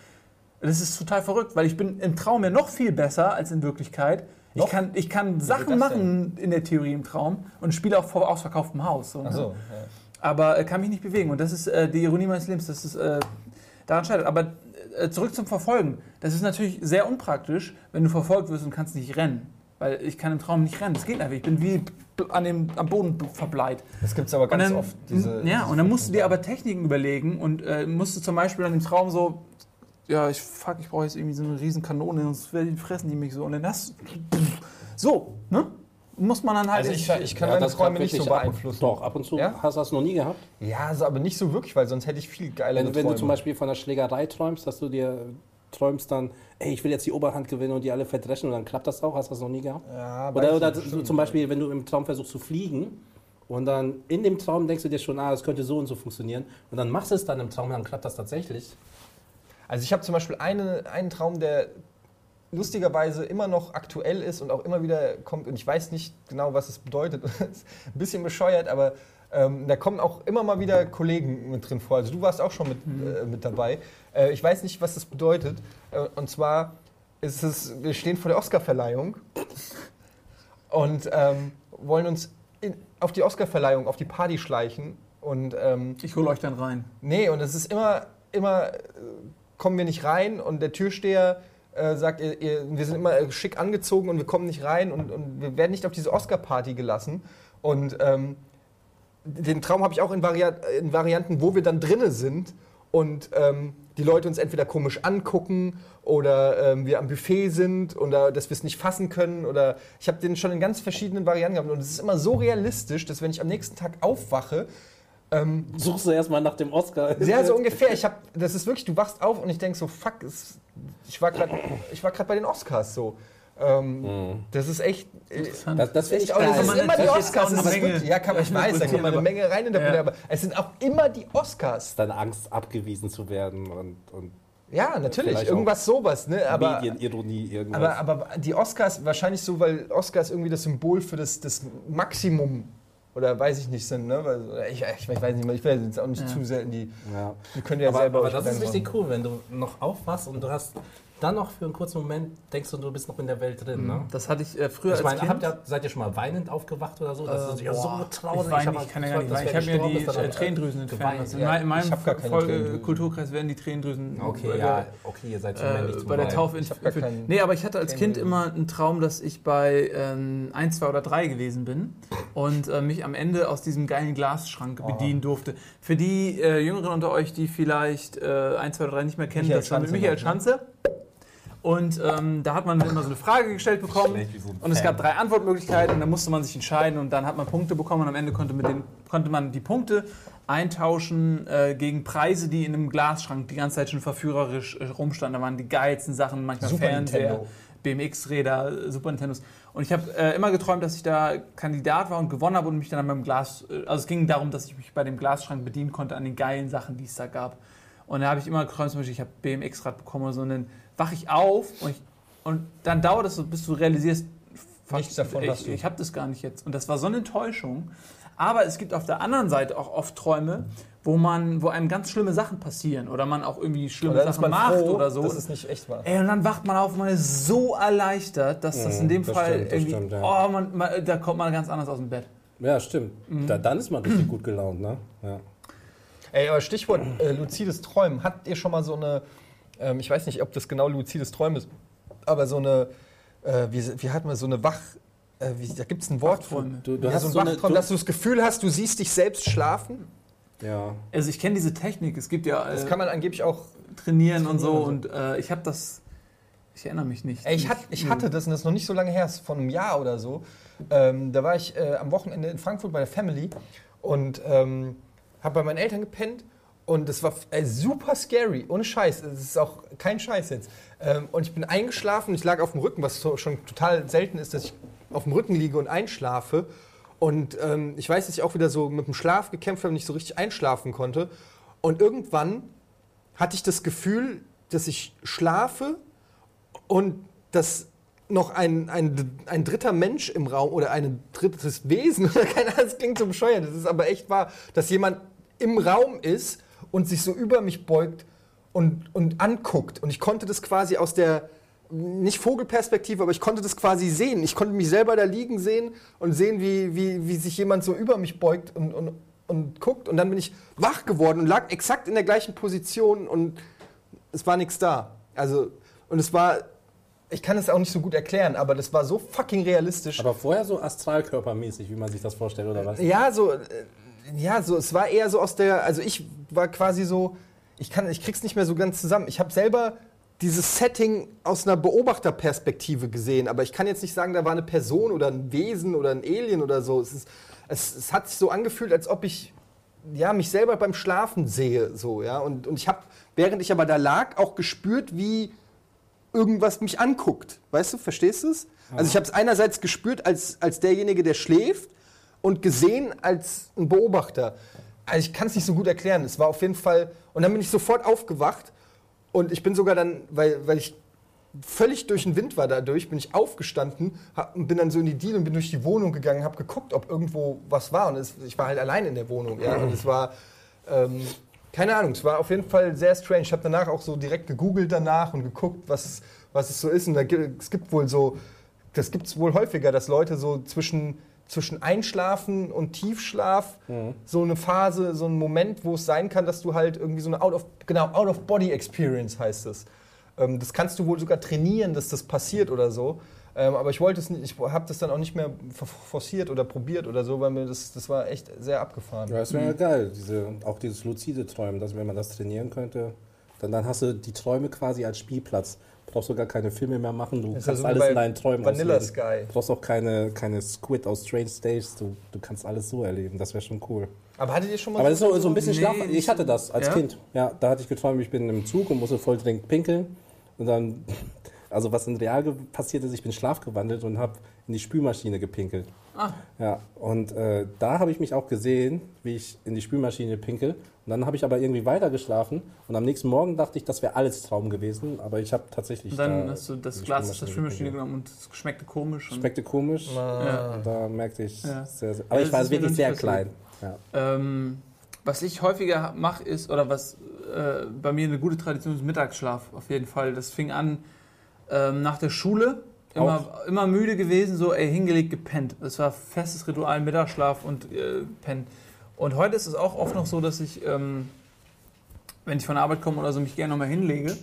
Das ist total verrückt, weil ich bin im Traum ja noch viel besser als in Wirklichkeit. Ich kann, ich kann Sachen machen in der Theorie im Traum und spiele auch vor ausverkauftem Haus. So, ne? So, ja. Aber äh, kann mich nicht bewegen. Und das ist äh, die Ironie meines Lebens, dass es äh, daran scheitert. Aber äh, zurück zum Verfolgen. Das ist natürlich sehr unpraktisch, wenn du verfolgt wirst und kannst nicht rennen. Weil ich kann im Traum nicht rennen. Das geht einfach. Ich bin wie an dem, am Boden verbleit. Das gibt es aber ganz dann, oft. Diese, ja, und dann musst du dir aber Techniken überlegen und äh, musst du zum Beispiel dann im Traum so, ja, ich fuck, ich brauche jetzt irgendwie so eine riesen Kanone, sonst fressen die mich so. Und dann hast so, ne? Muss man dann halt. Also ich, ich kann Ja, meine das Träume nicht so beeinflussen. Doch, ab und zu. Ja? Hast du das noch nie gehabt? Ja, also aber nicht so wirklich, weil sonst hätte ich viel geilere Wenn, wenn Träume. du zum Beispiel von einer Schlägerei träumst, dass du dir träumst dann, ey, ich will jetzt die Oberhand gewinnen und die alle verdreschen und dann klappt das auch? Hast du das noch nie gehabt? Ja, Oder, oder bestimmt, zum Beispiel, wenn du im Traum versuchst zu fliegen und dann in dem Traum denkst du dir schon, ah, das könnte so und so funktionieren und dann machst du es dann im Traum und dann klappt das tatsächlich. Also ich habe zum Beispiel eine, einen Traum, der lustigerweise immer noch aktuell ist und auch immer wieder kommt und ich weiß nicht genau, was es bedeutet. ist ein bisschen bescheuert, aber ähm, da kommen auch immer mal wieder Kollegen mit drin vor. Also du warst auch schon mit, äh, mit dabei. Äh, ich weiß nicht, was das bedeutet. Äh, und zwar ist es, wir stehen vor der Oscarverleihung und ähm, wollen uns in, auf die Oscarverleihung, auf die Party schleichen und ähm, Ich hole euch dann rein. Nee, und es ist immer, immer, äh, kommen wir nicht rein und der Türsteher äh, sagt, ihr, ihr, wir sind immer äh, schick angezogen und wir kommen nicht rein und, und wir werden nicht auf diese Oscar-Party gelassen. Und ähm, den Traum habe ich auch in, Vari in Varianten, wo wir dann drinne sind und ähm, die Leute uns entweder komisch angucken oder ähm, wir am Buffet sind oder dass wir es nicht fassen können oder ich habe den schon in ganz verschiedenen Varianten gehabt und es ist immer so realistisch, dass wenn ich am nächsten Tag aufwache, ähm, Suchst du erstmal nach dem Oscar. sehr so ungefähr. Ich hab, das ist wirklich, du wachst auf und ich denk so, fuck, es, ich war gerade, ich war gerade bei den Oscars so. Ähm, Das ist echt. äh, Das, das finde ich geil. das ist man immer die Oscars. auch ist Menge ja, kann, ich weiß, da kann man eine aber- Menge reininterpretieren, Ja. aber es sind auch immer die Oscars. Deine Angst, abgewiesen zu werden und, und Ja, natürlich, irgendwas sowas, ne? Aber, Medienironie, irgendwas. aber, aber die Oscars, wahrscheinlich so, weil Oscars irgendwie das Symbol für das, das Maximum oder weiß ich nicht sind, ne? Weil, ich, ich, weiß nicht, ich will jetzt auch nicht Ja. zu selten die. ja. Die könnt ihr ja Aber, selber aber das ist richtig cool, wenn du noch aufwachst und du hast dann noch für einen kurzen Moment denkst du, du bist noch in der Welt drin. Ne? Das hatte ich äh, früher Ich als meine, Kind. habt ihr, seid ihr schon mal weinend aufgewacht oder so? Das ist ja so traurig. Ich, weine, mal ich kann ja gar nicht weinen. Ich habe mir die äh, Tränendrüsen entfernt. in Ja, mein- in meinem ich Folge Tränendrüsen. Kulturkreis werden die Tränendrüsen Okay, äh, ja, okay, ihr seid zu männlich äh, zum bei der. Taufe Ich Nee, aber ich hatte als Kind immer einen Traum, dass ich bei ähm, 1, 2 oder 3 gewesen bin und äh, mich am Ende aus diesem geilen Glasschrank bedienen durfte. Für die äh, Jüngeren unter euch, die vielleicht äh, 1, 2 oder 3 nicht mehr kennen, Michael das war mit Michael ne? Schanze. Und ähm, da hat man immer so eine Frage gestellt bekommen so und es gab drei Antwortmöglichkeiten und dann musste man sich entscheiden und dann hat man Punkte bekommen und am Ende konnte, den, konnte man die Punkte eintauschen äh, gegen Preise, die in einem Glasschrank die ganze Zeit schon verführerisch äh, rumstanden. Da waren die geilsten Sachen, manchmal Super Fernseher, Nintendo. BMX-Räder, Super Nintendos. Und ich habe äh, immer geträumt, dass ich da Kandidat war und gewonnen habe und mich dann beim Glas, äh, also es ging darum, dass ich mich bei dem Glasschrank bedienen konnte an den geilen Sachen, die es da gab. Und da habe ich immer geträumt, zum Beispiel, ich habe BMX-Rad bekommen oder so, dann wache ich auf und, ich, und dann dauert es so, bis du realisierst, Nichts davon ich, hast du. ich habe das gar nicht jetzt. Und das war so eine Enttäuschung. Aber es gibt auf der anderen Seite auch oft Träume, wo man, wo einem ganz schlimme Sachen passieren oder man auch irgendwie schlimme ist Sachen man macht froh, oder so. dass es nicht echt war. Ey, und dann wacht man auf und man ist so erleichtert, dass das in Mhm, dem das Fall stimmt, das irgendwie, stimmt, ja. oh, man, man, da kommt man ganz anders aus dem Bett. ja, stimmt. Da, dann ist man richtig gut gelaunt, ne? Ja. Ey, aber Stichwort äh, luzides Träumen. Habt ihr schon mal so eine, ähm, ich weiß nicht, ob das genau luzides Träumen ist, aber so eine, äh, wie, wie hat man so eine Wach, äh, wie, da gibt es ein Wort für. Wachträume. Du, du Ja, hast so ein so eine, Wachtraum, du, dass du das Gefühl hast, du siehst dich selbst schlafen. ja. Also ich kenne diese Technik, es gibt ja Das äh, kann man angeblich auch. trainieren und so trainieren und äh, ich habe das, ich erinnere mich nicht. Ey, ich, hat, ich hatte das, und das ist noch nicht so lange her, ist von einem Jahr oder so. Ähm, da war ich äh, am Wochenende in Frankfurt bei der Family und ähm, habe bei meinen Eltern gepennt. Und das war äh, super scary, ohne Scheiß. Es ist auch kein Scheiß jetzt. Ähm, und ich bin eingeschlafen, ich lag auf dem Rücken, was so, schon total selten ist, dass ich auf dem Rücken liege und einschlafe. Und ähm, ich weiß, dass ich auch wieder so mit dem Schlaf gekämpft habe und nicht so richtig einschlafen konnte. Und irgendwann hatte ich das Gefühl, dass ich schlafe und dass noch ein, ein, ein dritter Mensch im Raum oder ein drittes Wesen oder keine Ahnung, das klingt so bescheuert, das ist aber echt wahr, dass jemand im Raum ist und sich so über mich beugt und, und anguckt. Und ich konnte das quasi aus der, nicht Vogelperspektive, aber ich konnte das quasi sehen. Ich konnte mich selber da liegen sehen und sehen, wie, wie, wie sich jemand so über mich beugt und, und, und guckt. Und dann bin ich wach geworden und lag exakt in der gleichen Position und es war nichts da. Also, und es war, ich kann es auch nicht so gut erklären, aber das war so fucking realistisch. Aber vorher so astralkörpermäßig, wie man sich das vorstellt, oder was? Ja, so, äh, ja, so, es war eher so aus der, also ich war quasi so, ich kann, ich krieg's nicht mehr so ganz zusammen. Ich habe selber dieses Setting aus einer Beobachterperspektive gesehen, aber ich kann jetzt nicht sagen, da war eine Person oder ein Wesen oder ein Alien oder so. Es, ist, es, es hat sich so angefühlt, als ob ich ja, mich selber beim Schlafen sehe, so, ja. Und, und ich habe, während ich aber da lag, auch gespürt, wie irgendwas mich anguckt. Weißt du, verstehst du es? Also ich habe es einerseits gespürt als, als derjenige, der schläft und gesehen als ein Beobachter. Also ich kann es nicht so gut erklären. Es war auf jeden Fall, und dann bin ich sofort aufgewacht und ich bin sogar dann, weil, weil ich völlig durch den Wind war dadurch, bin ich aufgestanden hab, und bin dann so in die Deal und bin durch die Wohnung gegangen, habe geguckt, ob irgendwo was war. Und es, ich war halt allein in der Wohnung. Ja? Und es war, ähm, keine Ahnung, es war auf jeden Fall sehr strange. Ich habe danach auch so direkt gegoogelt danach und geguckt, was, was es so ist. Und da, gibt- es gibt wohl so, das gibt es wohl häufiger, dass Leute so zwischen, zwischen Einschlafen und Tiefschlaf so eine Phase, so einen Moment, wo es sein kann, dass du halt irgendwie so eine Out of, genau, Out-of-Body-Experience heißt es. Ähm, das kannst du wohl sogar trainieren, dass das passiert oder so. Ähm, aber ich wollte es nicht, ich habe das dann auch nicht mehr for- forciert oder probiert oder so, weil mir das, das war echt sehr abgefahren. Ja, das wäre ja geil, diese, auch dieses luzide Träumen, dass wenn man das trainieren könnte, dann, dann hast du die Träume quasi als Spielplatz. Du brauchst sogar keine Filme mehr machen, du Das kannst so alles in deinen Träumen Vanilla ausleben. Sky. Du brauchst auch keine, keine Squid aus Strange Days, du, du kannst alles so erleben, das wäre schon cool. Aber hattet ihr schon mal Aber das ist so, so ein bisschen nee, Schlaf. Ich hatte das als Ja? Kind. Ja, da hatte ich geträumt, ich bin im Zug und musste voll dringend pinkeln. Und dann, also was in Real passiert ist, ich bin schlafgewandelt und habe in die Spülmaschine gepinkelt. Ah. Ja, und äh, da habe ich mich auch gesehen, wie ich in die Spülmaschine pinkel. Und dann habe ich aber irgendwie weiter geschlafen. Und am nächsten Morgen dachte ich, das wäre alles Traum gewesen. Aber ich habe tatsächlich. Und dann da hast du das Glas aus der Spülmaschine genommen und es schmeckte komisch. Und, Schmeckte komisch. Ja. Da merkte ich Ja. sehr, sehr. Ja, Aber ich das war wirklich sehr klein. Ja. Ähm, was ich häufiger mache ist, oder was äh, bei mir eine gute Tradition ist, Mittagsschlaf auf jeden Fall. Das fing an ähm, nach der Schule. Immer, immer müde gewesen, so ey, hingelegt, gepennt. Das war festes Ritual, Mittagsschlaf und äh, pennen. Und heute ist es auch oft noch so, dass ich, ähm, wenn ich von der Arbeit komme oder so, mich gerne nochmal hinlege.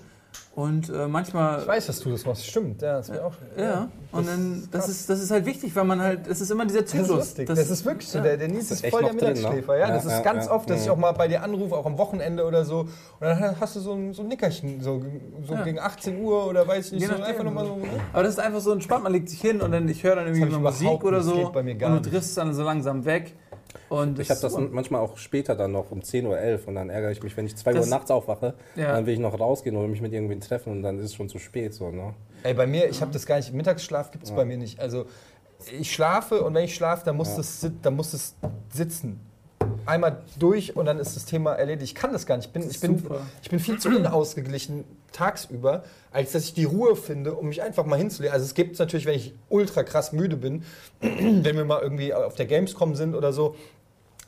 Und äh, manchmal. Ich weiß, dass du das machst. Stimmt, ja, das wäre auch. Ja, und dann, das ist, das ist halt wichtig, weil man halt, es ist immer dieser Das Zyklus. ist lustig. Das, ist wirklich so. ja. Der, der Nils Das ist voll der ne? Mittagsschläfer. Ja, Ja, das ist ja, ganz ja. oft, dass ich Mhm. auch mal bei dir anrufe, auch am Wochenende oder so. Und dann hast du so ein, so ein Nickerchen, so, so Ja. gegen 18 Uhr oder weiß ich nicht, so einfach nochmal so. Ne? Aber das ist einfach so entspannt, man legt sich hin und dann ich höre dann irgendwie Das mal Musik oder. Das so geht bei mir gar und du triffst dann so langsam weg. Und Ich habe das manchmal auch später dann noch um 10.11 Uhr und dann ärgere ich mich, wenn ich 2 Uhr nachts aufwache, Ja. dann will ich noch rausgehen oder mich mit irgendwen treffen und dann ist es schon zu spät. So, ne? Ey, bei mir, ich habe das gar nicht. Mittagsschlaf gibt es bei mir nicht. Also, ich schlafe und wenn ich schlafe, dann muss, das, sit- dann muss das sitzen. Einmal durch und dann ist das Thema erledigt. Ich kann das gar nicht. Ich bin, ich bin, super. ich bin viel zu unausgeglichen tagsüber, als dass ich die Ruhe finde, um mich einfach mal hinzulegen. Also es gibt es natürlich, wenn ich ultra krass müde bin, wenn wir mal irgendwie auf der Gamescom sind oder so,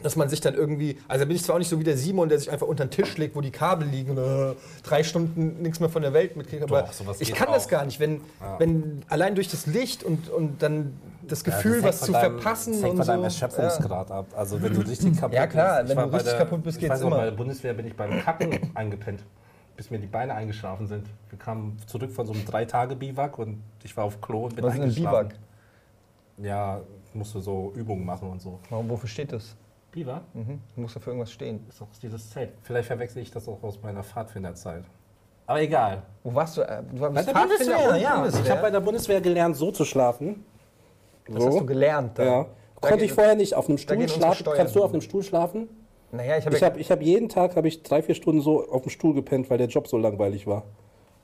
dass man sich dann irgendwie, also bin ich zwar auch nicht so wie der Simon, der sich einfach unter den Tisch legt, wo die Kabel liegen und äh, drei Stunden nichts mehr von der Welt mitkriegt, aber Doch, ich kann das auch. gar nicht, wenn, Ja. wenn allein durch das Licht und, und dann das Ja, Gefühl, das was zu deinem- verpassen Das hängt und von so. deinem Erschöpfungsgrad ab. Also wenn du richtig kaputt Ja, klar, bist. wenn du richtig bei kaputt bist, geht's weiß immer. Bei der Bundeswehr bin ich beim Kacken eingepennt, bis mir die Beine eingeschlafen sind. Wir kamen zurück von so einem Drei-Tage-Biwak und ich war auf Klo und bin Was ist ein eingeschlafen. Biwak? Ja, musste so Übungen machen und so. Warum, wofür steht das? Biwak? Mhm. Muss dafür irgendwas stehen. Ist doch dieses Zelt. Vielleicht verwechsel ich das auch aus meiner Pfadfinderzeit. Aber egal. Wo warst du? Äh, Du warst Bei der Pfadfinder Bundeswehr, und ja. Bundeswehr? Ich habe bei der Bundeswehr gelernt, so zu schlafen. Das hast du gelernt da. Ja. Da Konnte ich vorher nicht. Auf einem Stuhl schlafen. Kannst du auf einem Stuhl schlafen? Naja, ich habe Ich ja, habe ich hab jeden Tag habe ich drei, vier Stunden so auf dem Stuhl gepennt, weil der Job so langweilig war.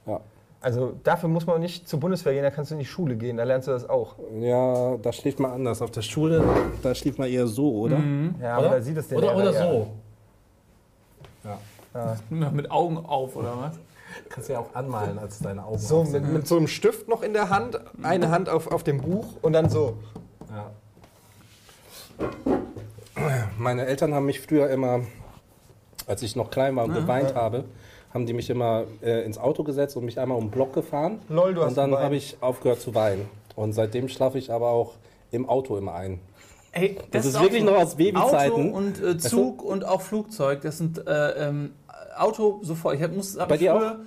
Ja, also dafür muss man nicht zur Bundeswehr gehen, da kannst du in die Schule gehen, da lernst du das auch. ja da schläft man anders. Auf der Schule, da schläft man eher so, oder? Ja, aber da sieht es der Oder, Lehrer oder ja. so. Noch mit Augen auf, oder was? Kannst du ja auch anmalen, als deine Augen So, mit, mit so einem Stift noch in der Hand, eine Hand auf, auf dem Buch und dann so. Ja. Meine Eltern haben mich früher immer, als ich noch klein war und geweint habe, haben die mich immer äh, ins Auto gesetzt und mich einmal um den Block gefahren. Lol, du hast und dann habe ich aufgehört zu weinen. Und seitdem schlafe ich aber auch im Auto immer ein. Ey, Das, ist auch wirklich so. noch aus Babyzeiten. Auto und äh, Zug und auch Flugzeug, das sind äh, ähm, Auto sofort. Ich hab, muss, hab Bei dir früher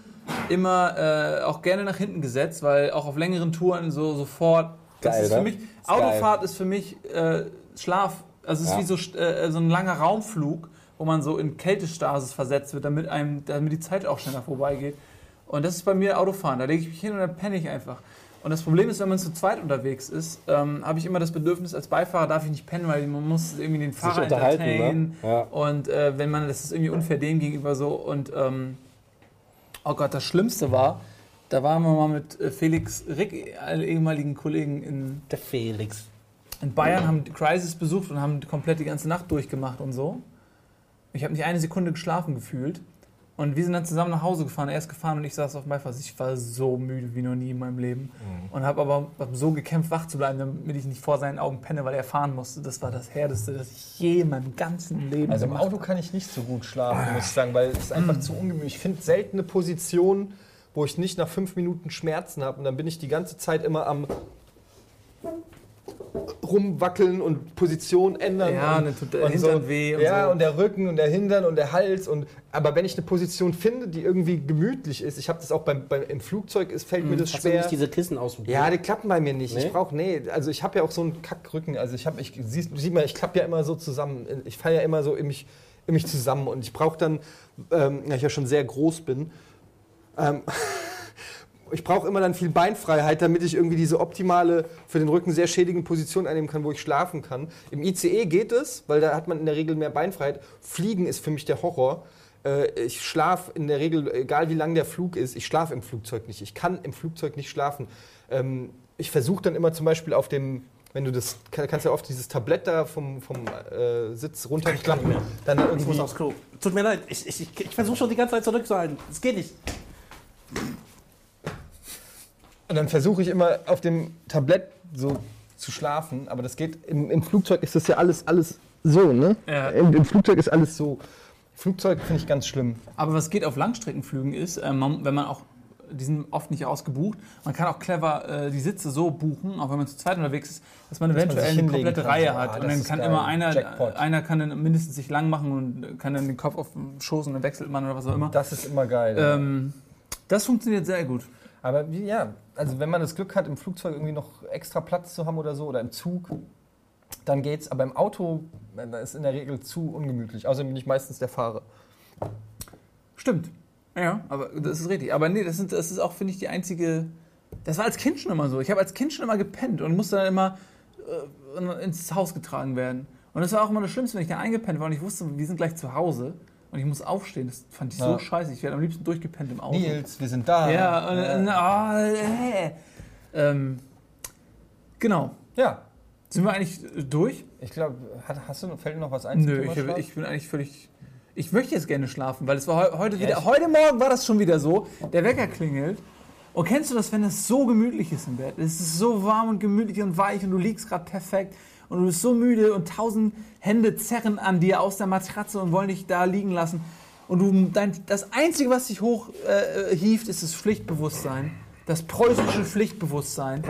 immer äh, auch gerne nach hinten gesetzt, weil auch auf längeren Touren so sofort. Das Geil, ist für ne? mich, Ist Autofahrt ist für mich äh, Schlaf. Also es ist Ja. wie so, äh, so ein langer Raumflug, wo man so in Kältestasis versetzt wird, damit einem, damit die Zeit auch schneller vorbeigeht. Und das ist bei mir Autofahren. Da lege ich mich hin und dann penne ich einfach. Und das Problem ist, wenn man zu zweit unterwegs ist, ähm, habe ich immer das Bedürfnis, als Beifahrer darf ich nicht pennen, weil man muss irgendwie den Fahrer unterhalten, ne? Ja. Und äh, wenn man, das ist irgendwie unfair dem gegenüber so. Und ähm, oh Gott, das Schlimmste war, Da waren wir mal mit äh, Felix Rick, alle ehemaligen Kollegen in, Der Felix. in Bayern, haben die Crisis besucht und haben komplett die ganze Nacht durchgemacht und so. Ich habe nicht eine Sekunde geschlafen gefühlt. Und wir sind dann zusammen nach Hause gefahren. Er ist gefahren und ich saß auf dem Beifahrer. Ich war so müde wie noch nie in meinem Leben. Und habe aber hab so gekämpft, wach zu bleiben, damit ich nicht vor seinen Augen penne, weil er fahren musste. Das war das Härteste, das ich je in meinem ganzen Leben Also im Auto kann ich nicht so gut schlafen, muss ich sagen, weil es ist einfach zu ungemütlich. Ich finde selten eine Position, wo ich nicht nach fünf Minuten Schmerzen habe und dann bin ich die ganze Zeit immer am rumwackeln und Position ändern. Ja, und, und dann tut der Hintern weh und ja, so. und der Rücken und der Hintern und der Hals. Und, aber wenn ich eine Position finde, die irgendwie gemütlich ist, ich habe das auch beim, beim, im Flugzeug, ist, fällt mir das Hast du schwer. nicht diese Kissen ausprobiert? Ja, die klappen bei mir nicht. Nee? Ich brauche, nee, also ich habe ja auch so einen Kackrücken. Also ich habe, ich siehst, sieht man, ich klappe ja immer so zusammen. Ich falle ja immer so in mich, in mich zusammen und ich brauche dann, ähm, ja, ich ja schon sehr groß bin, ähm, ich brauche immer dann viel Beinfreiheit, damit ich irgendwie diese optimale, für den Rücken sehr schädigende Position einnehmen kann, wo ich schlafen kann. Im ICE geht es, weil da hat man in der Regel mehr Beinfreiheit. Fliegen ist für mich der Horror. Äh, Ich schlafe in der Regel, egal wie lang der Flug ist, ich schlafe im Flugzeug nicht. Ich kann im Flugzeug nicht schlafen. Ähm, Ich versuche dann immer zum Beispiel auf dem, wenn du das, kann- kannst ja oft dieses Tablett da vom, vom äh, Sitz runterklappen, dann Ich irgendwie muss aufs Klo. Tut mir leid, ich, ich, ich, ich versuche schon die ganze Zeit zurückzuhalten. Es geht nicht. Und dann versuche ich immer auf dem Tablett so zu schlafen, aber das geht, im, im Flugzeug ist das ja alles, alles so, ne? Ja. Im, Im Flugzeug ist alles so. Flugzeug finde ich ganz schlimm. Aber was geht auf Langstreckenflügen ist, äh, man, wenn man auch, die sind oft nicht ausgebucht, man kann auch clever äh, die Sitze so buchen, auch wenn man zu zweit unterwegs ist, dass man man eventuell sich eine komplette kann. Reihe Ah, hat. und dann kann immer einer, Jackpot. einer kann dann mindestens sich lang machen und kann dann den Kopf auf den Schoß und dann wechselt man oder was auch immer. Das ist immer geil. Ähm, das funktioniert sehr gut. Aber wie, ja, also wenn man das Glück hat, im Flugzeug irgendwie noch extra Platz zu haben oder so oder im Zug, dann geht's. Aber im Auto äh, da ist in der Regel zu ungemütlich. Außerdem bin ich meistens der Fahrer. Stimmt. Ja, aber das ist richtig. Aber nee, das, sind, das ist auch, finde ich, die einzige. Das war als Kind schon immer so. Ich habe als Kind schon immer gepennt und musste dann immer äh, ins Haus getragen werden. Und das war auch immer das Schlimmste, wenn ich da eingepennt war und ich wusste, wir sind gleich zu Hause und ich muss aufstehen. Das fand ich so Ja. scheiße. Ich werde am liebsten durchgepennt im Auto. Nils, wir sind da. Ja, und, und, ah, äh. ähm, genau. Ja, Sind wir eigentlich durch? ich glaube, hast du, fällt dir noch was ein? Nö, ich, Schlaf? ich bin eigentlich völlig. Ich möchte jetzt gerne schlafen, weil es war heu- heute Ja, wieder. heute Morgen war das schon wieder so. Der Wecker klingelt. Und kennst du das, wenn es so gemütlich ist im Bett? Es ist so warm und gemütlich und weich und du liegst gerade perfekt und du bist so müde und tausend Hände zerren an dir aus der Matratze und wollen dich da liegen lassen. Und du, dein, das Einzige, was dich hochhieft, äh, hieft, ist das Pflichtbewusstsein. Das preußische Pflichtbewusstsein.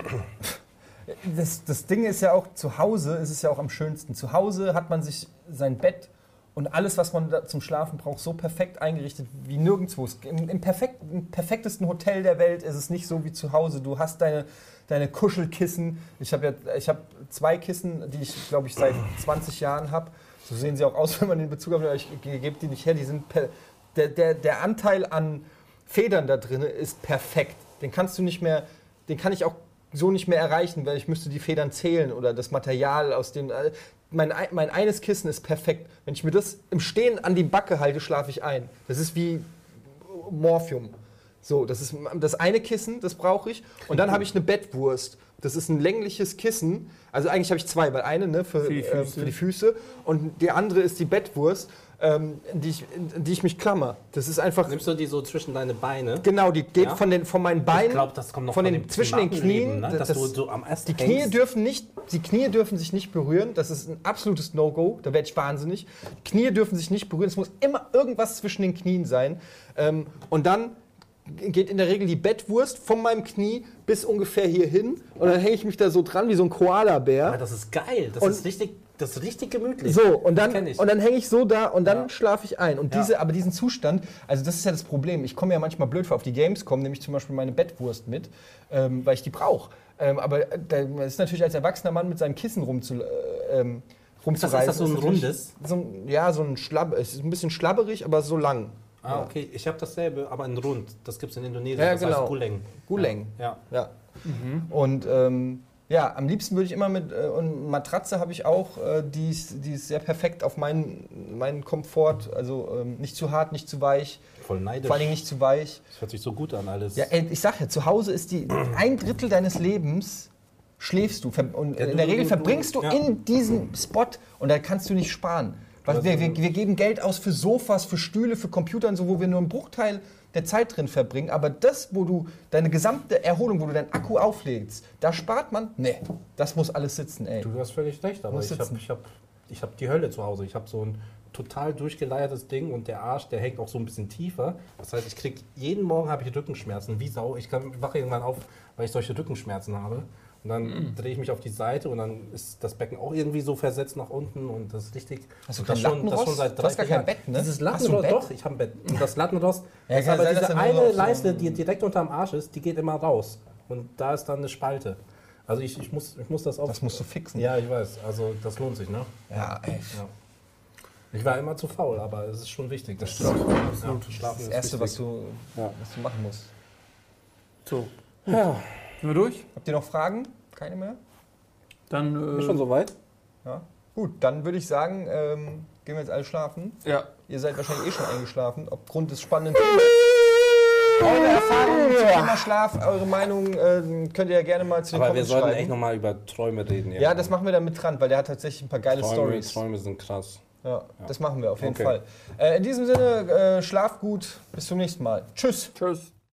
Das, das Ding ist ja auch, zu Hause ist es ja auch am schönsten. Zu Hause hat man sich sein Bett und alles, was man da zum Schlafen braucht, so perfekt eingerichtet wie nirgendwo. Im, im, perfekt, Im perfektesten Hotel der Welt ist es nicht so wie zu Hause. Du hast deine, deine Kuschelkissen. Ich habe ja, ich habe zwei Kissen, die ich, glaube ich, seit 20 Jahren habe. So sehen sie auch aus, wenn man den Bezug hat, aber ich ge- gebe die nicht her. Die sind per, der, der, der Anteil an Federn da drin ist perfekt. Den kannst du nicht mehr, den kann ich auch so nicht mehr erreichen, weil ich müsste die Federn zählen oder das Material aus dem. äh, Mein, ein- mein eines Kissen ist perfekt. Wenn ich mir das im Stehen an die Backe halte, schlafe ich ein. Das ist wie Morphium. So, das ist das eine Kissen, das brauche ich. Und dann habe ich eine Bettwurst. Das ist ein längliches Kissen. Also eigentlich habe ich zwei, weil eine ne, für, Für die Füße. für die Füße und die andere ist die Bettwurst, ähm, die ich, die ich mich klammer. Das ist einfach. Nimmst du die so zwischen deine Beine? Genau, die geht Ja? von, den, von meinen Beinen. Ich glaube, das kommt noch von den, dem zwischen den Knien. Leben, ne? das- dass das- du so am Ast die Knie hängst. dürfen nicht, die Knie dürfen sich nicht berühren. Das ist ein absolutes No-Go. Da werde ich wahnsinnig. Die Knie dürfen sich nicht berühren. Es muss immer irgendwas zwischen den Knien sein. Ähm, und dann geht in der Regel die Bettwurst von meinem Knie bis ungefähr hier hin. Und dann hänge ich mich da so dran wie so ein Koala-Bär. Aber das ist geil. Das Und- ist richtig, das ist richtig gemütlich. So, und dann, und dann hänge ich so da und dann Ja. schlafe ich ein. Und Ja. diese, aber diesen Zustand, also das ist ja das Problem. Ich komme ja manchmal blöd vor auf die Games kommen, nehme ich zum Beispiel meine Bettwurst mit, ähm, weil ich die brauche. Ähm, aber äh, da ist natürlich als erwachsener Mann mit seinem Kissen rumzu, äh, ähm, rumzureisen. ist das so ein rundes? So ein, ja, so ein Schlabb. Es ist ein bisschen schlabberig, aber so lang. Ah, okay. Ich habe dasselbe, aber in rund. Das gibt es in Indonesien. Ja, das genau. heißt Guleng. Guleng. Ja. Ja. Und ähm, Ja, am liebsten würde ich immer mit, äh, und Matratze habe ich auch, äh, die, ist, die ist sehr perfekt auf meinen, meinen Komfort. Also ähm, nicht zu hart, nicht zu weich, Voll neidisch. vor Dingen nicht zu weich. Das hört sich so gut an alles. Ja, ey, ich sag ja, zu Hause ist die ein Drittel deines Lebens schläfst du und Ja, in du- der Regel du- verbringst du ja. in diesem Spot und da kannst du nicht sparen. Was, wir, wir, wir geben Geld aus für Sofas, für Stühle, für Computer und so, wo wir nur einen Bruchteil der Zeit drin verbringen. Aber das, wo du deine gesamte Erholung, wo du deinen Akku auflegst, da spart man. Nee, das muss alles sitzen, ey. Du hast völlig recht, aber Muss ich habe ich hab, ich hab die Hölle zu Hause. Ich habe so ein total durchgeleiertes Ding und der Arsch, der hängt auch so ein bisschen tiefer. Das heißt, ich krieg jeden Morgen habe ich Rückenschmerzen, wie Sau. Ich kann, wache irgendwann auf, weil ich solche Rückenschmerzen habe. Und dann Mhm. drehe ich mich auf die Seite und dann ist das Becken auch irgendwie so versetzt nach unten und das ist richtig. Hast du das kein schon, das schon seit Du drei hast gar vier kein Jahren. Bett, ne? Dieses Lattenrost, Bett? doch, ich habe ein Bett. Und das Lattenrost, Ja, ist aber sein, diese eine Leiste, die direkt unterm Arsch ist, die geht immer raus. Und da ist dann eine Spalte. Also ich, ich, muss, ich muss das auch. Das musst du fixen. Ja, ich weiß. Also das lohnt sich, ne? Ja, ey. Ja. Ich war immer zu faul, aber es ist schon wichtig. Das stimmt. Ja, Schlafen Das ist Erste, was du, Ja. was du machen musst. So, Ja, sind wir durch? Habt ihr noch Fragen? Keine mehr? Dann. Äh, ist schon soweit? Ja. Gut, dann würde ich sagen, ähm, gehen wir jetzt alle schlafen. Ja. Ihr seid wahrscheinlich eh schon eingeschlafen, aufgrund des spannenden Themas. Eure Erfahrungen zum Thema Schlaf, eure Meinung äh, könnt ihr ja gerne mal zu den Aber wir sollten schreiben. echt nochmal über Träume reden. ja, das machen wir dann mit dran, weil der hat tatsächlich ein paar geile Träume, Stories. Träume sind krass. Ja, das machen wir auf jeden Okay. Fall. Äh, in diesem Sinne, äh, schlaft gut, bis zum nächsten Mal. Tschüss. Tschüss.